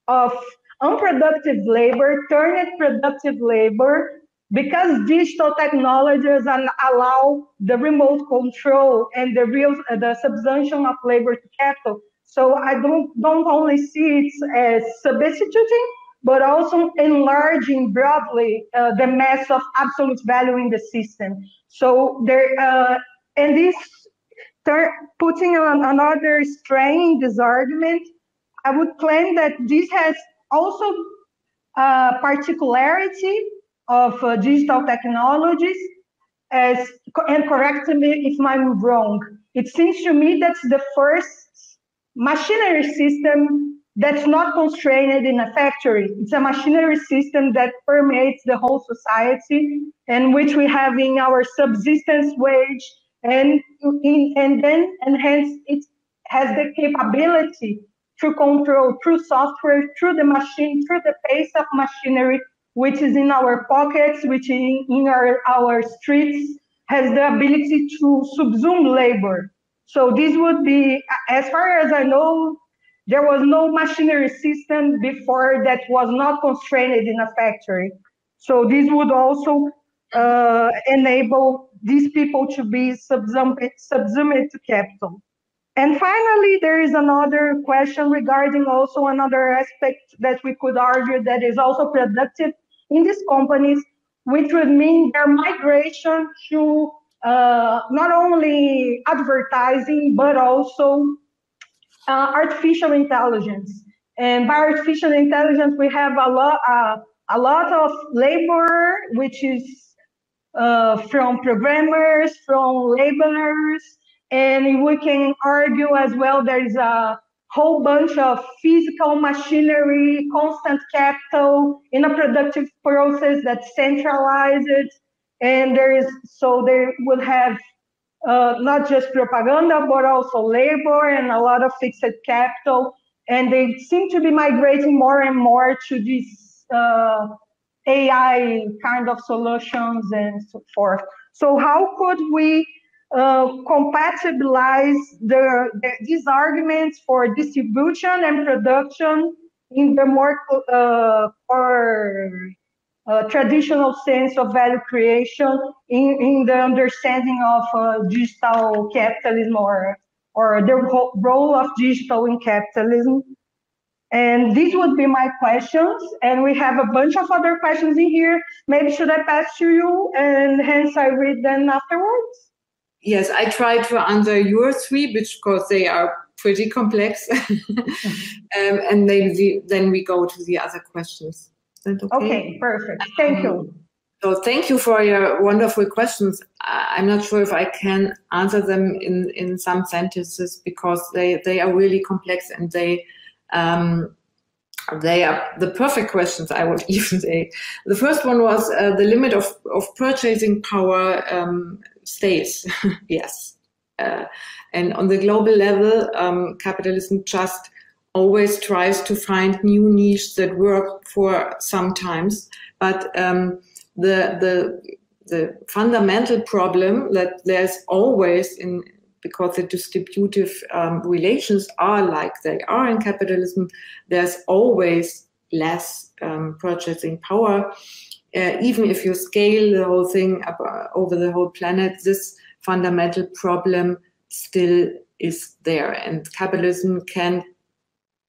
of unproductive labor turned productive labor because digital technologies allow the remote control and the real the subsumption of labor to capital so I don't, don't only see it as substituting, but also enlarging broadly uh, the mass of absolute value in the system. So there, uh, and this putting on another strain in this argument, I would claim that this has also a uh, particularity of uh, digital technologies as, and correct me if I'm wrong. It seems to me that's the first machinery system that's not constrained in a factory. It's a machinery system that permeates the whole society and which we have in our subsistence wage and in, and then and hence it has the capability to control through software, through the machine, through the pace of machinery, which is in our pockets, which in, in our, our streets, has the ability to subsume labor. So this would be, as far as I know, there was no machinery system before that was not constrained in a factory. So this would also uh, enable these people to be subsumed, subsumed to capital. And finally, there is another question regarding also another aspect that we could argue that is also productive in these companies, which would mean their migration to uh, not only advertising, but also uh, artificial intelligence. And by artificial intelligence, we have a lot, uh, a lot of labor, which is uh, from programmers, from labelers, and we can argue as well there is a whole bunch of physical machinery, constant capital in a productive process that's centralized and there is so they will have uh, not just propaganda, but also labor and a lot of fixed capital. And they seem to be migrating more and more to these uh, AI kind of solutions and so forth. So how could we uh, compatibilize the, the, these arguments for distribution and production in the more uh, uh, traditional sense of value creation in, in the understanding of uh, digital capitalism or, or the role of digital in capitalism. And these would be my questions. And we have a bunch of other questions in here. Maybe should I pass to you and hence I read them afterwards? Yes, I try to answer your three because they are pretty complex. um, and then, the, then we go to the other questions. Okay? okay? perfect. Thank you. Um, so thank you for your wonderful questions. I'm not sure if I can answer them in, in some sentences because they, they are really complex and they um, they are the perfect questions, I would even say. The first one was uh, the limit of, of purchasing power um, stays. yes. Uh, and on the global level, um, capitalism just always tries to find new niches that work for sometimes. But um, the, the, the fundamental problem that there's always in because the distributive um, relations are like they are in capitalism, there's always less um, purchasing power. Uh, even if you scale the whole thing up, uh, over the whole planet, this fundamental problem still is there, and capitalism can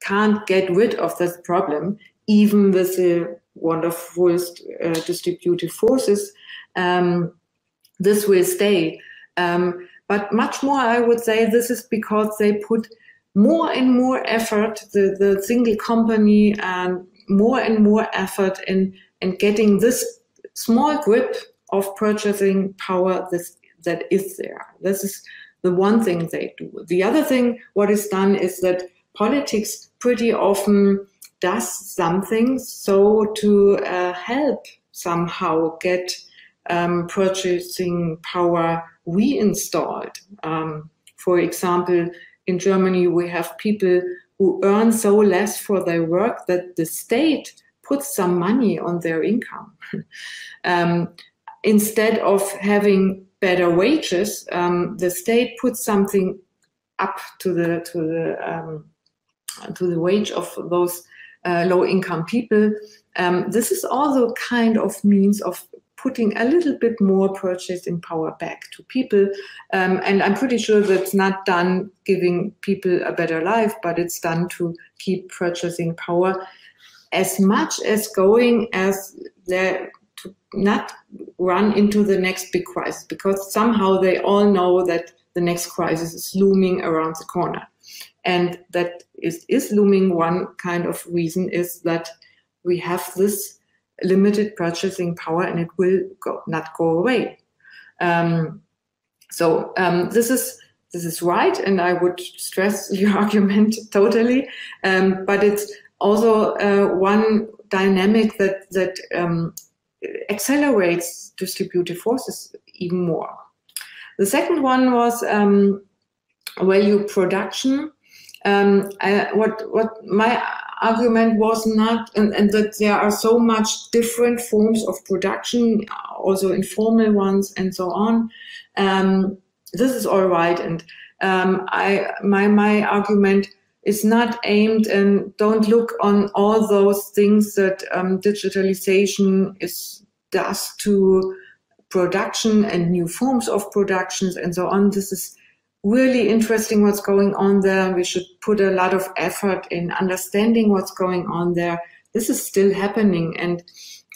can't get rid of this problem, even with the wonderful uh, distributive forces. Um, this will stay. Um, but much more, I would say, this is because they put more and more effort, the, the single company, and more and more effort in, in getting this small grip of purchasing power this, that is there. This is the one thing they do. The other thing, what is done is that politics pretty often does something so to uh, help somehow get um, purchasing power reinstalled. Um, for example, in Germany, we have people who earn so less for their work that the state puts some money on their income. um, instead of having better wages, um, the state puts something up to the to the um, to the wage of those uh, low income people. Um, this is also kind of means of putting a little bit more purchasing power back to people. Um, and I'm pretty sure that's not done giving people a better life, but it's done to keep purchasing power as much as going as they to not run into the next big crisis because somehow they all know that the next crisis is looming around the corner. And that is, is looming one kind of reason is that we have this limited purchasing power and it will go, not go away. Um, so um, this is this is right, and I would stress your argument totally. Um, but it's also uh, one dynamic that that um, accelerates distributive forces even more. The second one was um, value production. Um, I, what what my argument was not, and, and, that there are so much different forms of production, also informal ones and so on. Um, this is all right, and um, I my my argument is not aimed and don't look on all those things that um, digitalization is does to production and new forms of productions and so on. This is really interesting what's going on there. We should put a lot of effort in understanding what's going on there. This is still happening, and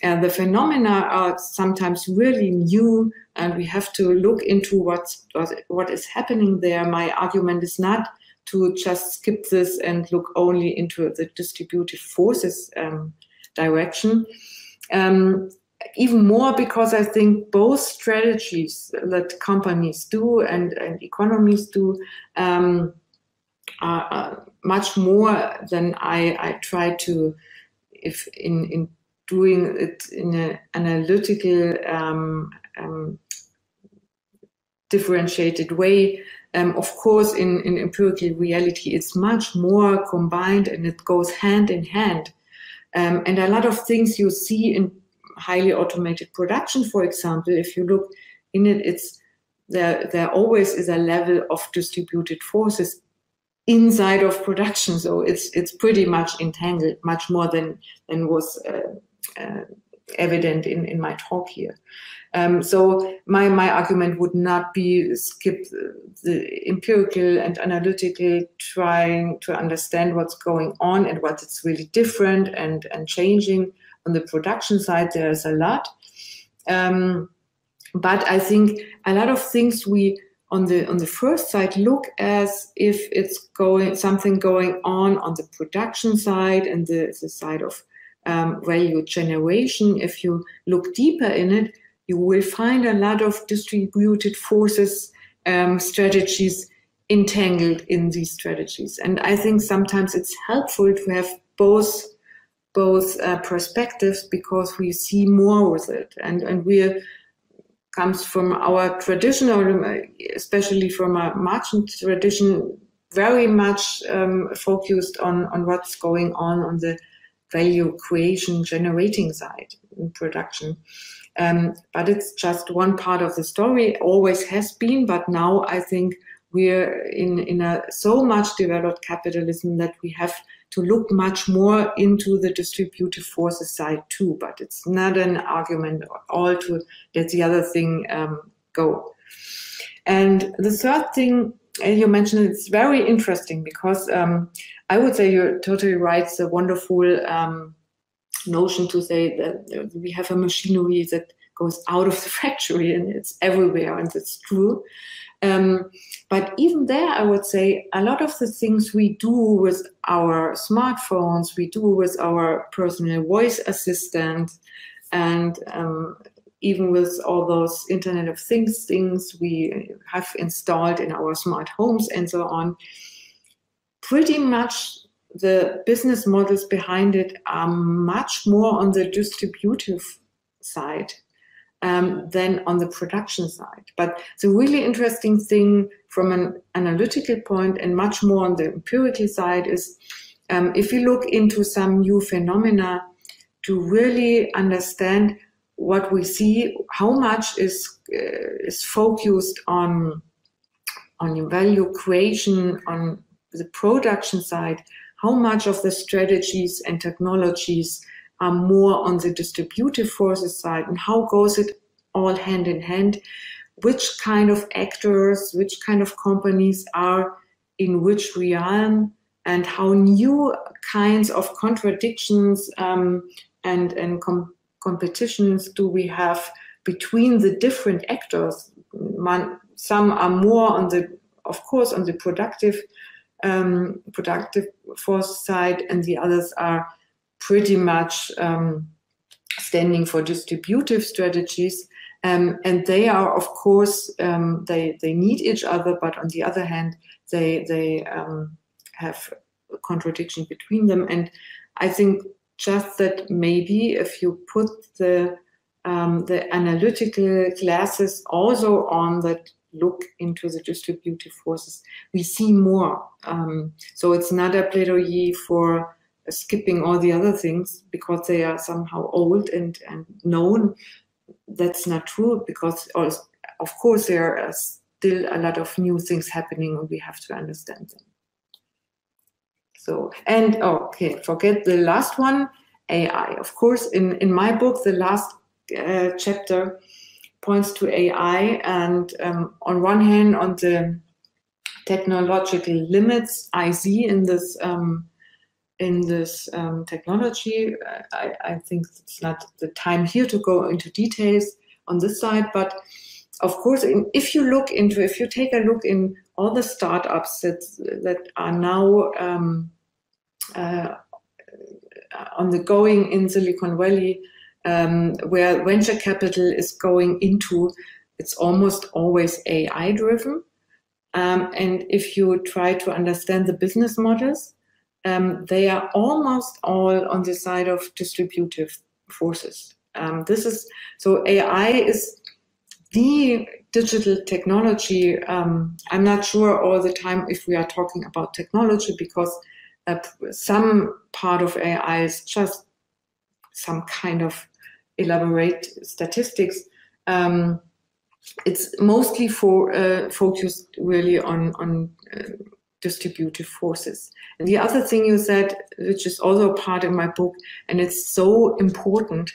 uh, the phenomena are sometimes really new, and we have to look into what's what is happening there. My argument is not to just skip this and look only into the distributive forces um, direction. Um, even more because I think both strategies that companies do and, and economies do um, are, are, much more than I, I try to, if in, in doing it in an analytical um, um, differentiated way. Um, of course, in, in empirical reality, it's much more combined and it goes hand in hand. Um, and a lot of things you see in highly automated production, for example, if you look in it, it's there, there always is a level of distributed forces inside of production. So it's it's pretty much entangled, much more than than was uh, uh, evident in, in my talk here. Um, so my, my argument would not be skip the empirical and analytical trying to understand what's going on and what it's really different and, and changing. On the production side, there's a lot. Um, but I think a lot of things we on the on the first side look as if it's going something going on on the production side and the, the side of um, value generation. If you look deeper in it, you will find a lot of distributed forces um, strategies entangled in these strategies. And I think sometimes it's helpful to have both both uh, perspectives because we see more with it, and and we comes from our traditional, especially from a Marxian tradition, very much um, focused on on what's going on on the value creation generating side in production. Um, but it's just one part of the story, always has been, but now I think we're in, in a so much developed capitalism that we have to look much more into the distributive forces side too. But it's not an argument at all to let the other thing um, go. And the third thing you mentioned, it's very interesting because um, I would say you're totally right. It's a wonderful um, notion to say that we have a machinery that goes out of the factory and it's everywhere, and it's true. Um, but even there, I would say a lot of the things we do with our smartphones, we do with our personal voice assistant, and um, even with all those Internet of Things things we have installed in our smart homes and so on, pretty much the business models behind it are much more on the distributive side um, than on the production side. But the really interesting thing from an analytical point and much more on the empirical side is um, if you look into some new phenomena to really understand what we see, how much is uh, is focused on on value creation on the production side, how much of the strategies and technologies are more on the distributive forces side and how goes it all hand in hand which kind of actors which kind of companies are in which realm and how new kinds of contradictions um, and and com- competitions do we have between the different actors. Man, some are more on the of course on the productive um, productive force side, and the others are pretty much um, standing for distributive strategies. Um, and they are, of course, um, they they need each other, but on the other hand, they they um, have a contradiction between them. And I think just that maybe if you put the um, the analytical classes also on that look into the distributive forces, we see more. Um, so it's not a plaidoyer for skipping all the other things because they are somehow old and, and known. That's not true because, of course, there are still a lot of new things happening and we have to understand them. So, and oh, okay, forget the last one, AI. Of course, in, in my book, the last uh, chapter, points to AI. And um, on one hand, on the technological limits I see in this um, in this um, technology, I, I, think it's not the time here to go into details on this side. But of course, in, if you look into, if you take a look in all the startups that that are now um, uh, on the going in Silicon Valley, um, where venture capital is going into, it's almost always AI driven. Um, and if you try to understand the business models, um, they are almost all on the side of distributive forces. Um, this is so AI is the digital technology, um, I'm not sure all the time if we are talking about technology because uh, some part of AI is just some kind of elaborate statistics. Um, it's mostly for uh, focused really on on uh, distributive forces. And the other thing you said, which is also a part of my book, and it's so important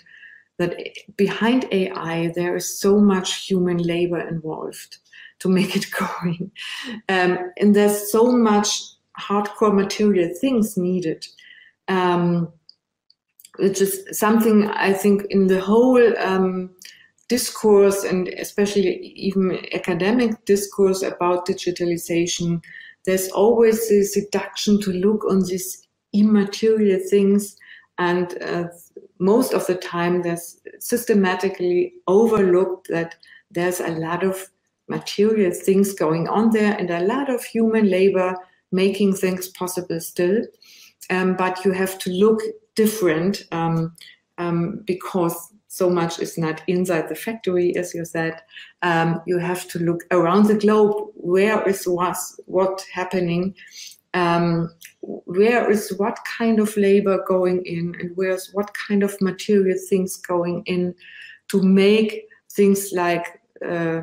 that behind AI there is so much human labor involved to make it going, um, and there's so much hardcore material things needed. Um, which is something I think in the whole um, discourse and especially even academic discourse about digitalization, there's always this seduction to look on these immaterial things and uh, most of the time there's systematically overlooked that there's a lot of material things going on there and a lot of human labor making things possible still. Um, but you have to look different um, um, because so much is not inside the factory, as you said. Um, you have to look around the globe. Where is what, what happening? Um, where is what kind of labor going in, and where's what kind of material things going in to make things like uh,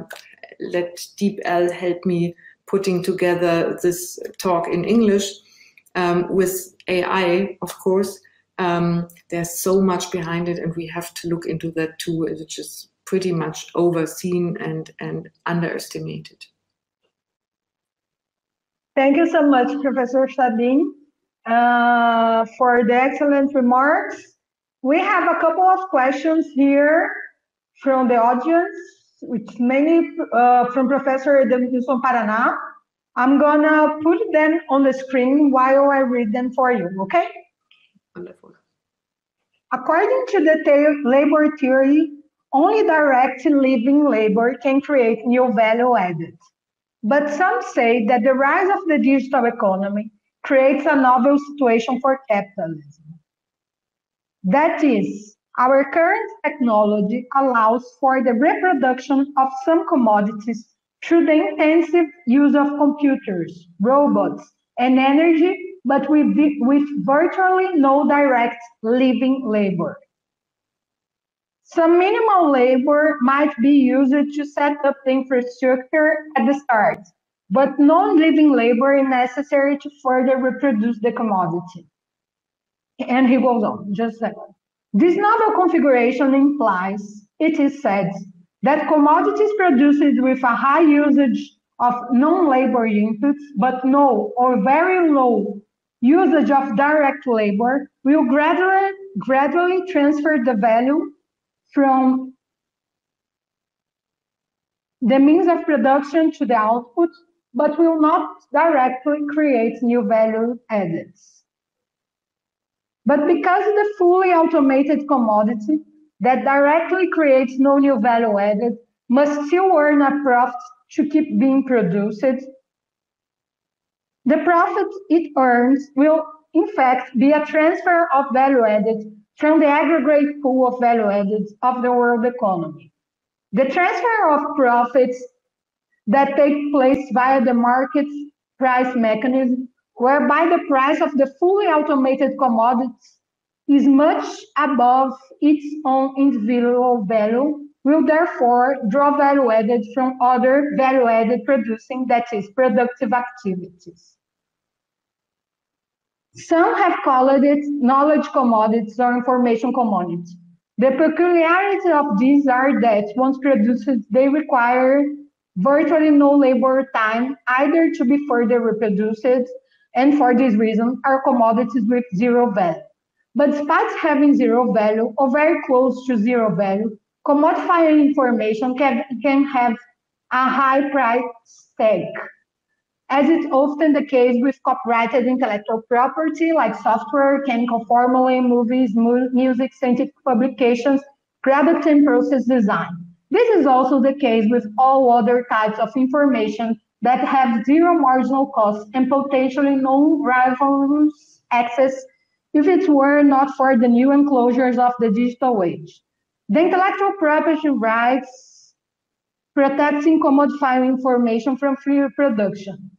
let DeepL help me putting together this talk in English um, with AI, of course um, there's so much behind it, and we have to look into that too, which is pretty much overseen and, and underestimated. Thank you so much, Professor Sabine, uh, for the excellent remarks. We have a couple of questions here from the audience, which many uh, from Professor Edemilson Paraná. I'm gonna put them on the screen while I read them for you, okay? Wonderful. According to the labor theory, only direct living labor can create new value added. But some say that the rise of the digital economy creates a novel situation for capitalism. That is, our current technology allows for the reproduction of some commodities through the intensive use of computers, robots, and energy but with, with virtually no direct living labor. Some minimal labor might be used to set up the infrastructure at the start, but no living labor is necessary to further reproduce the commodity. And he goes on, just second. This novel configuration implies, it is said, that commodities produced with a high usage of non-labor inputs, but no or very low usage of direct labor will gradually, gradually transfer the value from the means of production to the output, but will not directly create new value added. But because the fully automated commodity that directly creates no new value added must still earn a profit to keep being produced, the profit it earns will, in fact, be a transfer of value added from the aggregate pool of value added of the world economy. The transfer of profits that take place via the market price mechanism, whereby the price of the fully automated commodities is much above its own individual value, will therefore draw value added from other value added producing, that is, productive activities. Some have called it knowledge commodities or information commodities. The peculiarity of these are that once produced, they require virtually no labor time either to be further reproduced, and for this reason are commodities with zero value. But despite having zero value or very close to zero value, commodifying information can, can have a high price tag as is often the case with copyrighted intellectual property like software, chemical formulae, movies, mu music, scientific publications, product and process design. This is also the case with all other types of information that have zero marginal cost and potentially no rivalrous access if it were not for the new enclosures of the digital age. The intellectual property rights protecting commodifying information from free reproduction.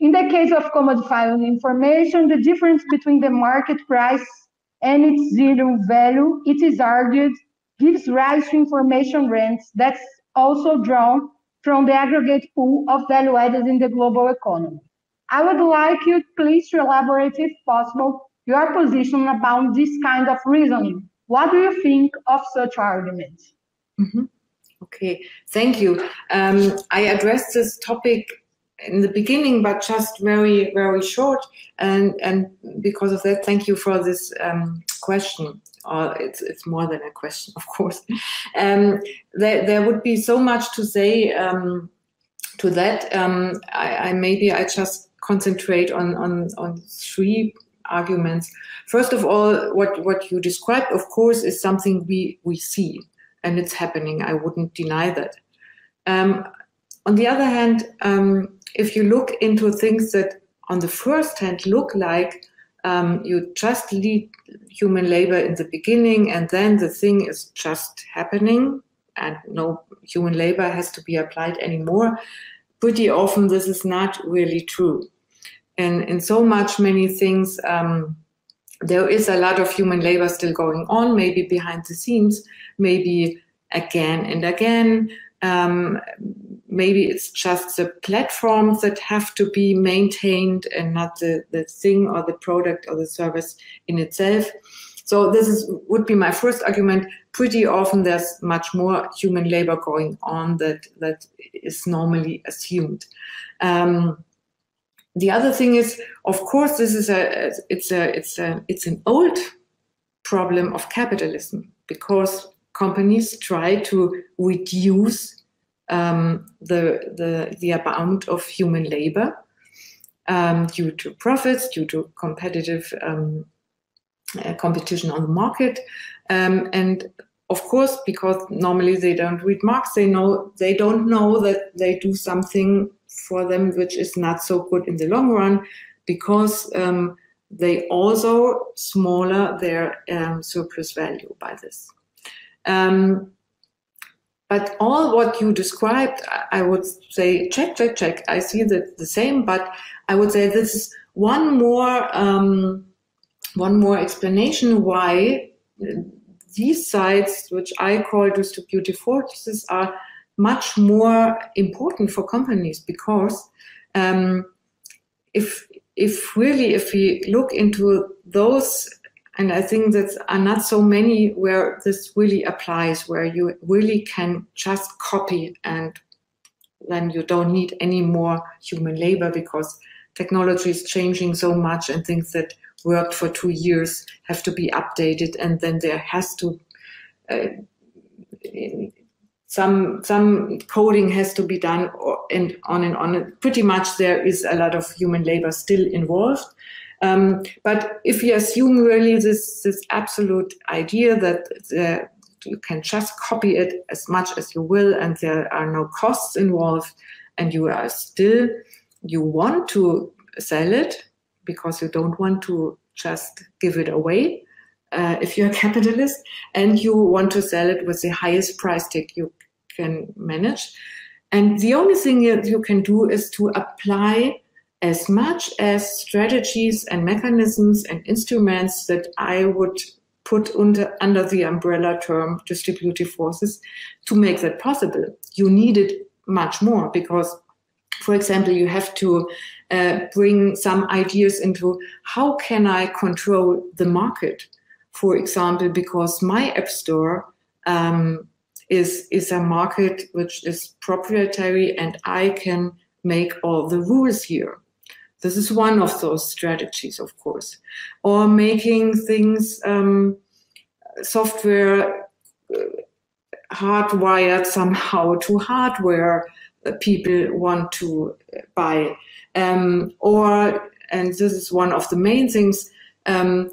In the case of commodifying information, the difference between the market price and its zero value, it is argued, gives rise to information rents that's also drawn from the aggregate pool of value added in the global economy. I would like you please to elaborate, if possible, your position about this kind of reasoning. What do you think of such arguments? Mm-hmm. Okay, thank you. Um, I addressed this topic in the beginning, but just very, very short. And and because of that, thank you for this um, question. Or it's it's more than a question, of course. Um, there there would be so much to say um, to that. Um, I, I maybe I just concentrate on on on three arguments. First of all, what what you described, of course, is something we we see and it's happening. I wouldn't deny that. Um, on the other hand, um, if you look into things that on the first hand look like um, you just lead human labor in the beginning and then the thing is just happening and no human labor has to be applied anymore, pretty often this is not really true. And in so much many things, um, there is a lot of human labor still going on, maybe behind the scenes, maybe again and again. Um, maybe it's just the platforms that have to be maintained and not the, the thing or the product or the service in itself. So this is would be my first argument. Pretty often there's much more human labor going on that that is normally assumed. Um, the other thing is, of course, this is a it's a it's a it's an old problem of capitalism because companies try to reduce um, the, the the amount of human labor um, due to profits, due to competitive um, uh, competition on the market, um, and of course, because normally they don't read Marx, they know they don't know that they do something for them which is not so good in the long run, because um, they also smaller their um, surplus value by this. Um, but all what you described, I would say, check, check, check. I see that the same, but I would say this is one more, um, one more explanation why these sites, which I call distributive forces, are much more important for companies because um, if if really if we look into those and I think that are not so many where this really applies, where you really can just copy and then you don't need any more human labor because technology is changing so much and things that worked for two years have to be updated and then there has to uh, some some coding has to be done and on and on. Pretty much there is a lot of human labor still involved. Um, but if you assume really this, this absolute idea that uh, you can just copy it as much as you will and there are no costs involved and you are still, you want to sell it because you don't want to just give it away uh, if you're a capitalist and you want to sell it with the highest price tag you can manage. And the only thing you can do is to apply as much as strategies and mechanisms and instruments that I would put under, under the umbrella term distributive forces to make that possible. You need it much more because, for example, you have to uh, bring some ideas into how can I control the market? For example, because my app store um, is, is a market which is proprietary and I can make all the rules here. This is one of those strategies, of course. Or making things, um, software uh, hardwired somehow to hardware people want to buy. Um, or, and this is one of the main things, um,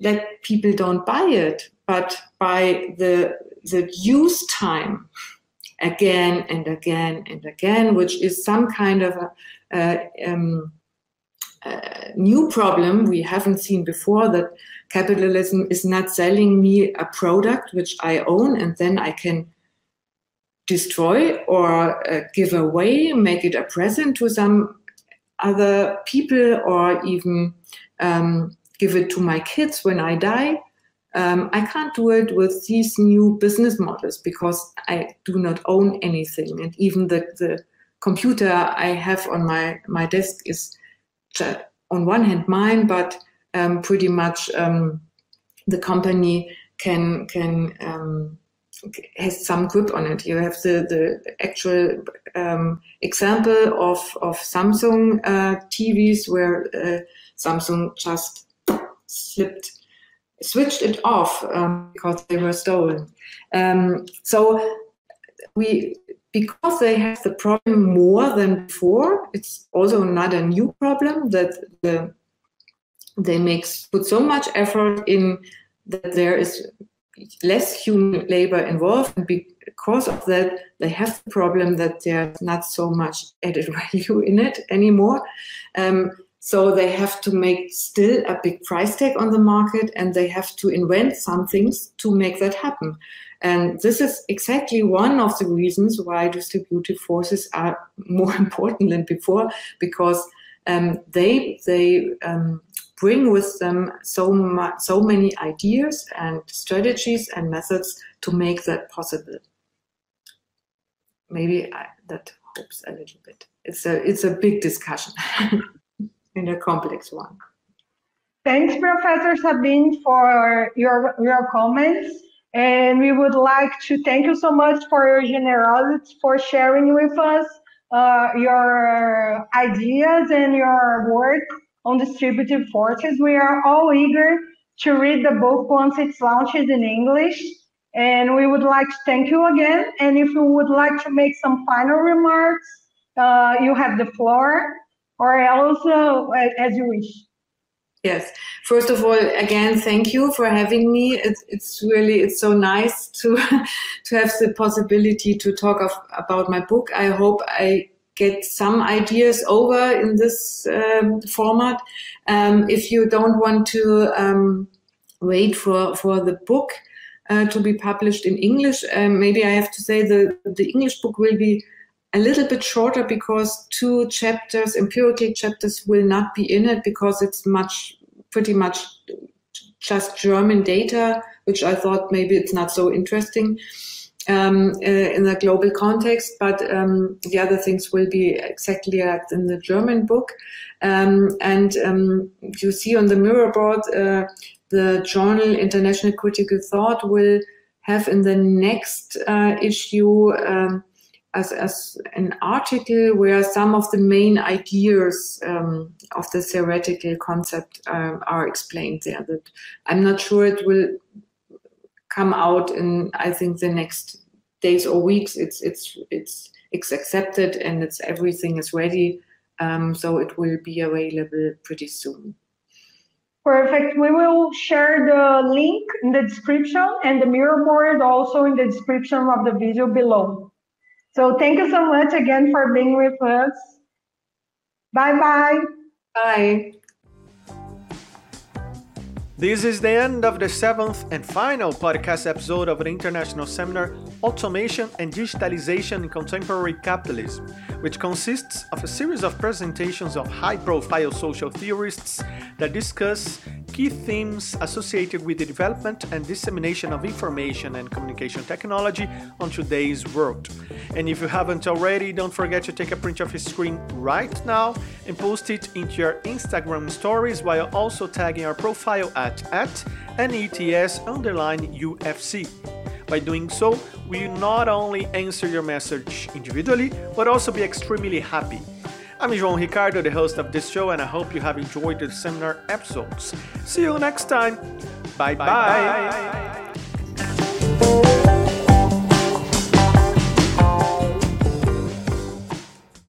that people don't buy it, but by the, the use time again and again and again, which is some kind of a, uh, um, new problem we haven't seen before that capitalism is not selling me a product which I own and then I can destroy or uh, give away, make it a present to some other people, or even um, give it to my kids when I die. Um, I can't do it with these new business models because I do not own anything. And even the, the computer I have on my, my desk is on one hand mine, but um, pretty much um, the company can can um, has some grip on it. You have the the actual um, example of of Samsung uh, TVs where uh, Samsung just slipped switched it off um, because they were stolen. Um, so we because they have the problem more than before. It's also not a new problem that the they make put so much effort in that there is less human labor involved and because of that they have the problem that there's not so much added value in it anymore um, so they have to make still a big price tag on the market and they have to invent some things to make that happen and this is exactly one of the reasons why distributive forces are more important than before because um, they they um, bring with them so so many ideas and strategies and methods to make that possible. Maybe I, that helps a little bit. It's a it's a big discussion and a complex one. Thanks, Professor Sabine, for your your comments. And we would like to thank you so much for your generosity for sharing with us uh, your ideas and your work on distributive forces. We are all eager to read the book once it's launched in English. And we would like to thank you again. And if you would like to make some final remarks, uh, you have the floor, or else uh, as you wish. Yes. First of all, again, thank you for having me. It's, it's really it's so nice to to have the possibility to talk of, about my book. I hope I get some ideas over in this um, format. Um, if you don't want to um, wait for, for the book uh, to be published in English, um, maybe I have to say the, the English book will be a little bit shorter because two chapters, empirical chapters, will not be in it because it's much, pretty much just German data, which I thought maybe it's not so interesting um, uh, in a global context, but um, the other things will be exactly like in the German book. Um, and um, you see on the Miro board, uh, the journal International Critical Thought will have in the next uh, issue um, as, as an article where some of the main ideas um, of the theoretical concept are explained there. That I'm not sure it will come out in I think the next days or weeks. It's it's it's it's accepted and it's everything is ready. Um, so it will be available pretty soon. Perfect. We will share the link in the description and the Miro board also in the description of the video below. So thank you so much again for being with us. Bye-bye. Bye. This is the end of the seventh and final podcast episode of the international seminar Automation and Digitalization in Contemporary Capitalism, which consists of a series of presentations of high profile social theorists that discuss key themes associated with the development and dissemination of information and communication technology on today's world. And if you haven't already, don't forget to take a print of your screen right now and post it into your Instagram stories while also tagging our profile at, at NETS underline UFC. By doing so, we not only answer your message individually, but also be extremely happy. I'm João Ricardo, the host of this show, and I hope you have enjoyed the seminar episodes. See you next time. Bye bye. bye.